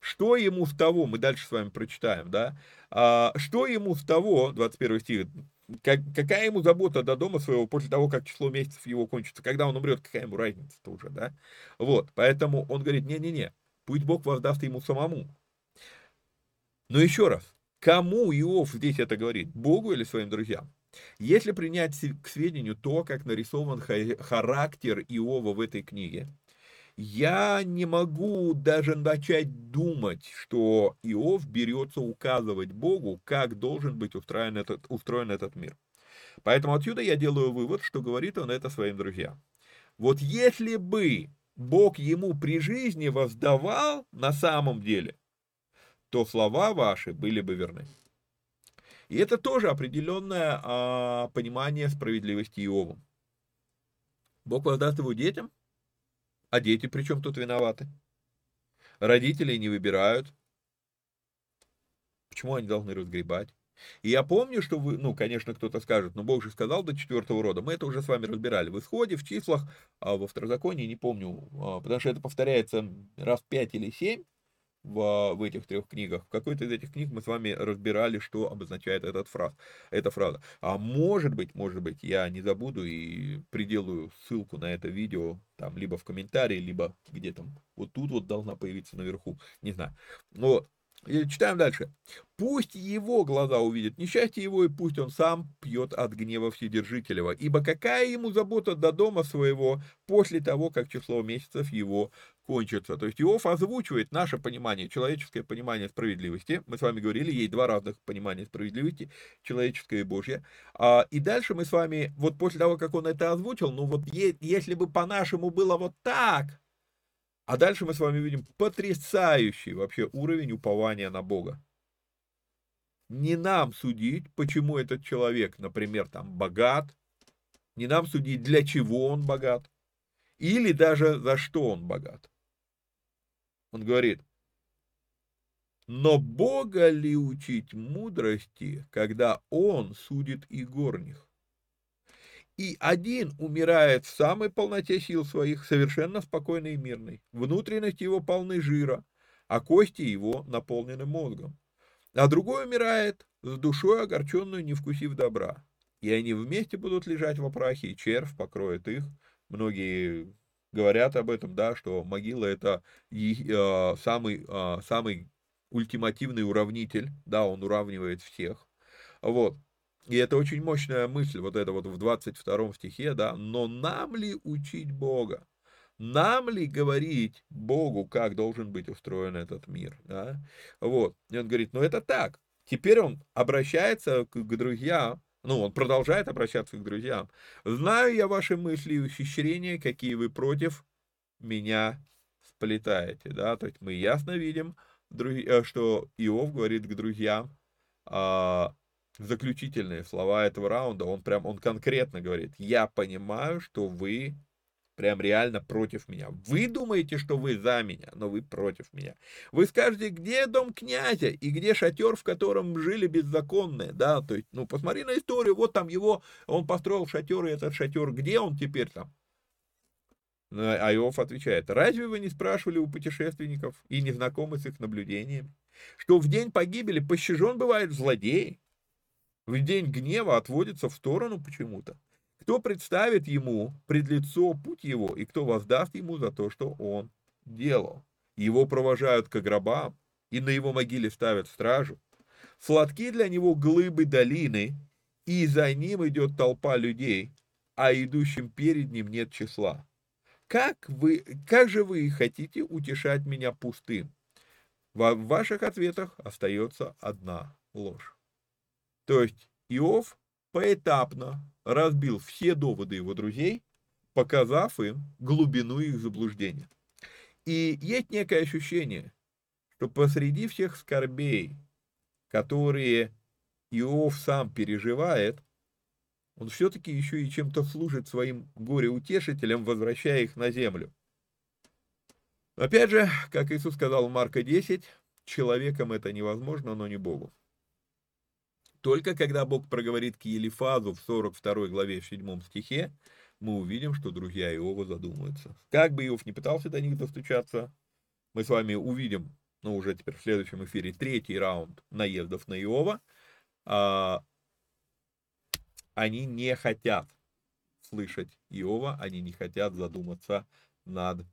что ему с того, мы дальше с вами прочитаем, да, а, что ему с того, 21 стих, как, какая ему забота до дома своего после того, как число месяцев его кончится? Когда он умрет, какая ему разница-то уже, да? Вот, поэтому он говорит, не-не-не, пусть Бог воздаст ему самому. Но еще раз, кому Иов здесь это говорит? Богу или своим друзьям? Если принять к сведению то, как нарисован характер Иова в этой книге, я не могу даже начать думать, что Иов берется указывать Богу, как должен быть устроен этот, устроен этот мир. Поэтому отсюда я делаю вывод, что говорит он это своим друзьям. Вот если бы Бог ему при жизни воздавал на самом деле, то слова ваши были бы верны. И это тоже определенное а, понимание справедливости Иова. Бог воздаст его детям, а дети при чем тут виноваты? Родители не выбирают. Почему они должны разгребать? И я помню, что вы, ну, конечно, кто-то скажет, но Бог же сказал до четвертого рода. Мы это уже с вами разбирали в исходе, в числах, а во второзаконии, не помню, а, потому что это повторяется раз пять или семь. В, в этих трех книгах. В какой-то из этих книг мы с вами разбирали, что обозначает этот фраз, эта фраза. А может быть, может быть, я не забуду и приделаю ссылку на это видео там либо в комментарии, либо где там вот тут вот должна появиться наверху, не знаю. Но и читаем дальше. Пусть его глаза увидят несчастье его, и пусть он сам пьет от гнева Вседержителева. Ибо какая ему забота до дома своего после того, как число месяцев его кончится. То есть Иов озвучивает наше понимание, человеческое понимание справедливости. Мы с вами говорили, есть два разных понимания справедливости, человеческое и Божье. А, и дальше мы с вами, вот после того, как он это озвучил, ну вот если бы по-нашему было вот так, а дальше мы с вами видим потрясающий вообще уровень упования на Бога. Не нам судить, почему этот человек, например, там богат, не нам судить, для чего он богат, или даже за что он богат. Он говорит, но Бога ли учить мудрости, когда Он судит и горних? и один умирает в самой полноте сил своих, совершенно спокойный и мирный. Внутренности его полны жира, а кости его наполнены мозгом. А другой умирает с душой огорченную, не вкусив добра. И они вместе будут лежать в опрахе, и червь покроет их. Многие говорят об этом, да, что могила это э, самый, э, самый ультимативный уравнитель, да, он уравнивает всех. Вот. И это очень мощная мысль, вот это вот в 22 стихе, да, но нам ли учить Бога? Нам ли говорить Богу, как должен быть устроен этот мир? Да? Вот. И он говорит, ну это так. Теперь он обращается к друзьям, ну, он продолжает обращаться к друзьям. Знаю я ваши мысли и ухищрения, какие вы против меня сплетаете, да, то есть мы ясно видим, э, что Иов говорит к друзьям, а, заключительные слова этого раунда, он прям, он конкретно говорит, я понимаю, что вы прям реально против меня. Вы думаете, что вы за меня, но вы против меня. Вы скажете, где дом князя и где шатер, в котором жили беззаконные, да, то есть, ну, посмотри на историю, вот там его, он построил шатер, и этот шатер, где он теперь там? А Иов отвечает, разве вы не спрашивали у путешественников и не знакомы с их наблюдениями, что в день погибели пощажен бывает злодей, в день гнева отводится в сторону почему-то. Кто представит ему пред лицо путь его, и кто воздаст ему за то, что он делал. Его провожают к гробам, и на его могиле ставят стражу. Сладки для него глыбы долины, и за ним идет толпа людей, а идущим перед ним нет числа. Как, вы, как же вы хотите утешать меня пустым? В ваших ответах остается одна ложь. То есть Иов поэтапно разбил все доводы его друзей, показав им глубину их заблуждения. И есть некое ощущение, что посреди всех скорбей, которые Иов сам переживает, он все-таки еще и чем-то служит своим горе-утешителям, возвращая их на землю. Опять же, как Иисус сказал в Марка 10, человеком это невозможно, но не Богу. Только когда Бог проговорит к Елифазу в 42 главе в 7 стихе, мы увидим, что друзья Иова задумаются. Как бы Иов не пытался до них достучаться, мы с вами увидим, ну уже теперь в следующем эфире, третий раунд наездов на Иова. А, они не хотят слышать Иова, они не хотят задуматься над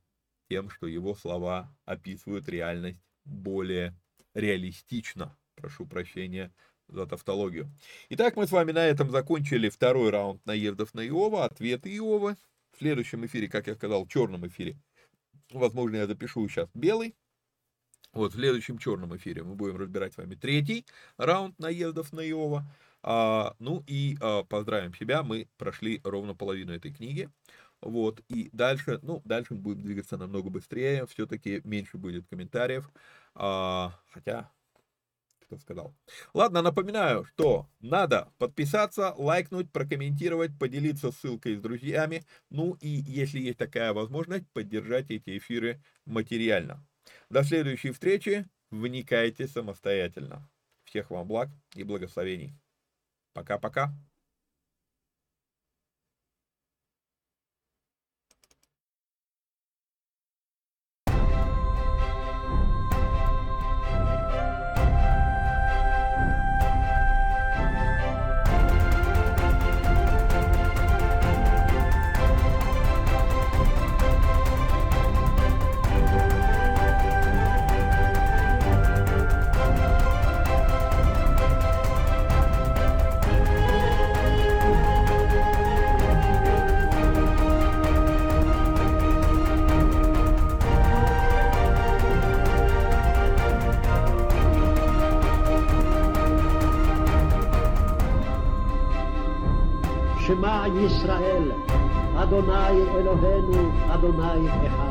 тем, что его слова описывают реальность более реалистично, прошу прощения, за тавтологию. Итак, мы с вами на этом закончили второй раунд наездов на Иова, ответы Иова. В следующем эфире, как я сказал, в черном эфире, возможно, я запишу сейчас белый. Вот в следующем черном эфире мы будем разбирать с вами третий раунд наездов на Иова. А, ну и а, поздравим себя, мы прошли ровно половину этой книги. Вот, и дальше, ну, дальше мы будем двигаться намного быстрее, все-таки меньше будет комментариев, а, хотя кто сказал. Ладно, напоминаю, что надо подписаться, лайкнуть, прокомментировать, поделиться ссылкой с друзьями, ну и, если есть такая возможность, поддержать эти эфиры материально. До следующей встречи, вникайте самостоятельно. Всех вам благ и благословений. Пока-пока. Israel, Adonai Eloheinu, Adonai Echad.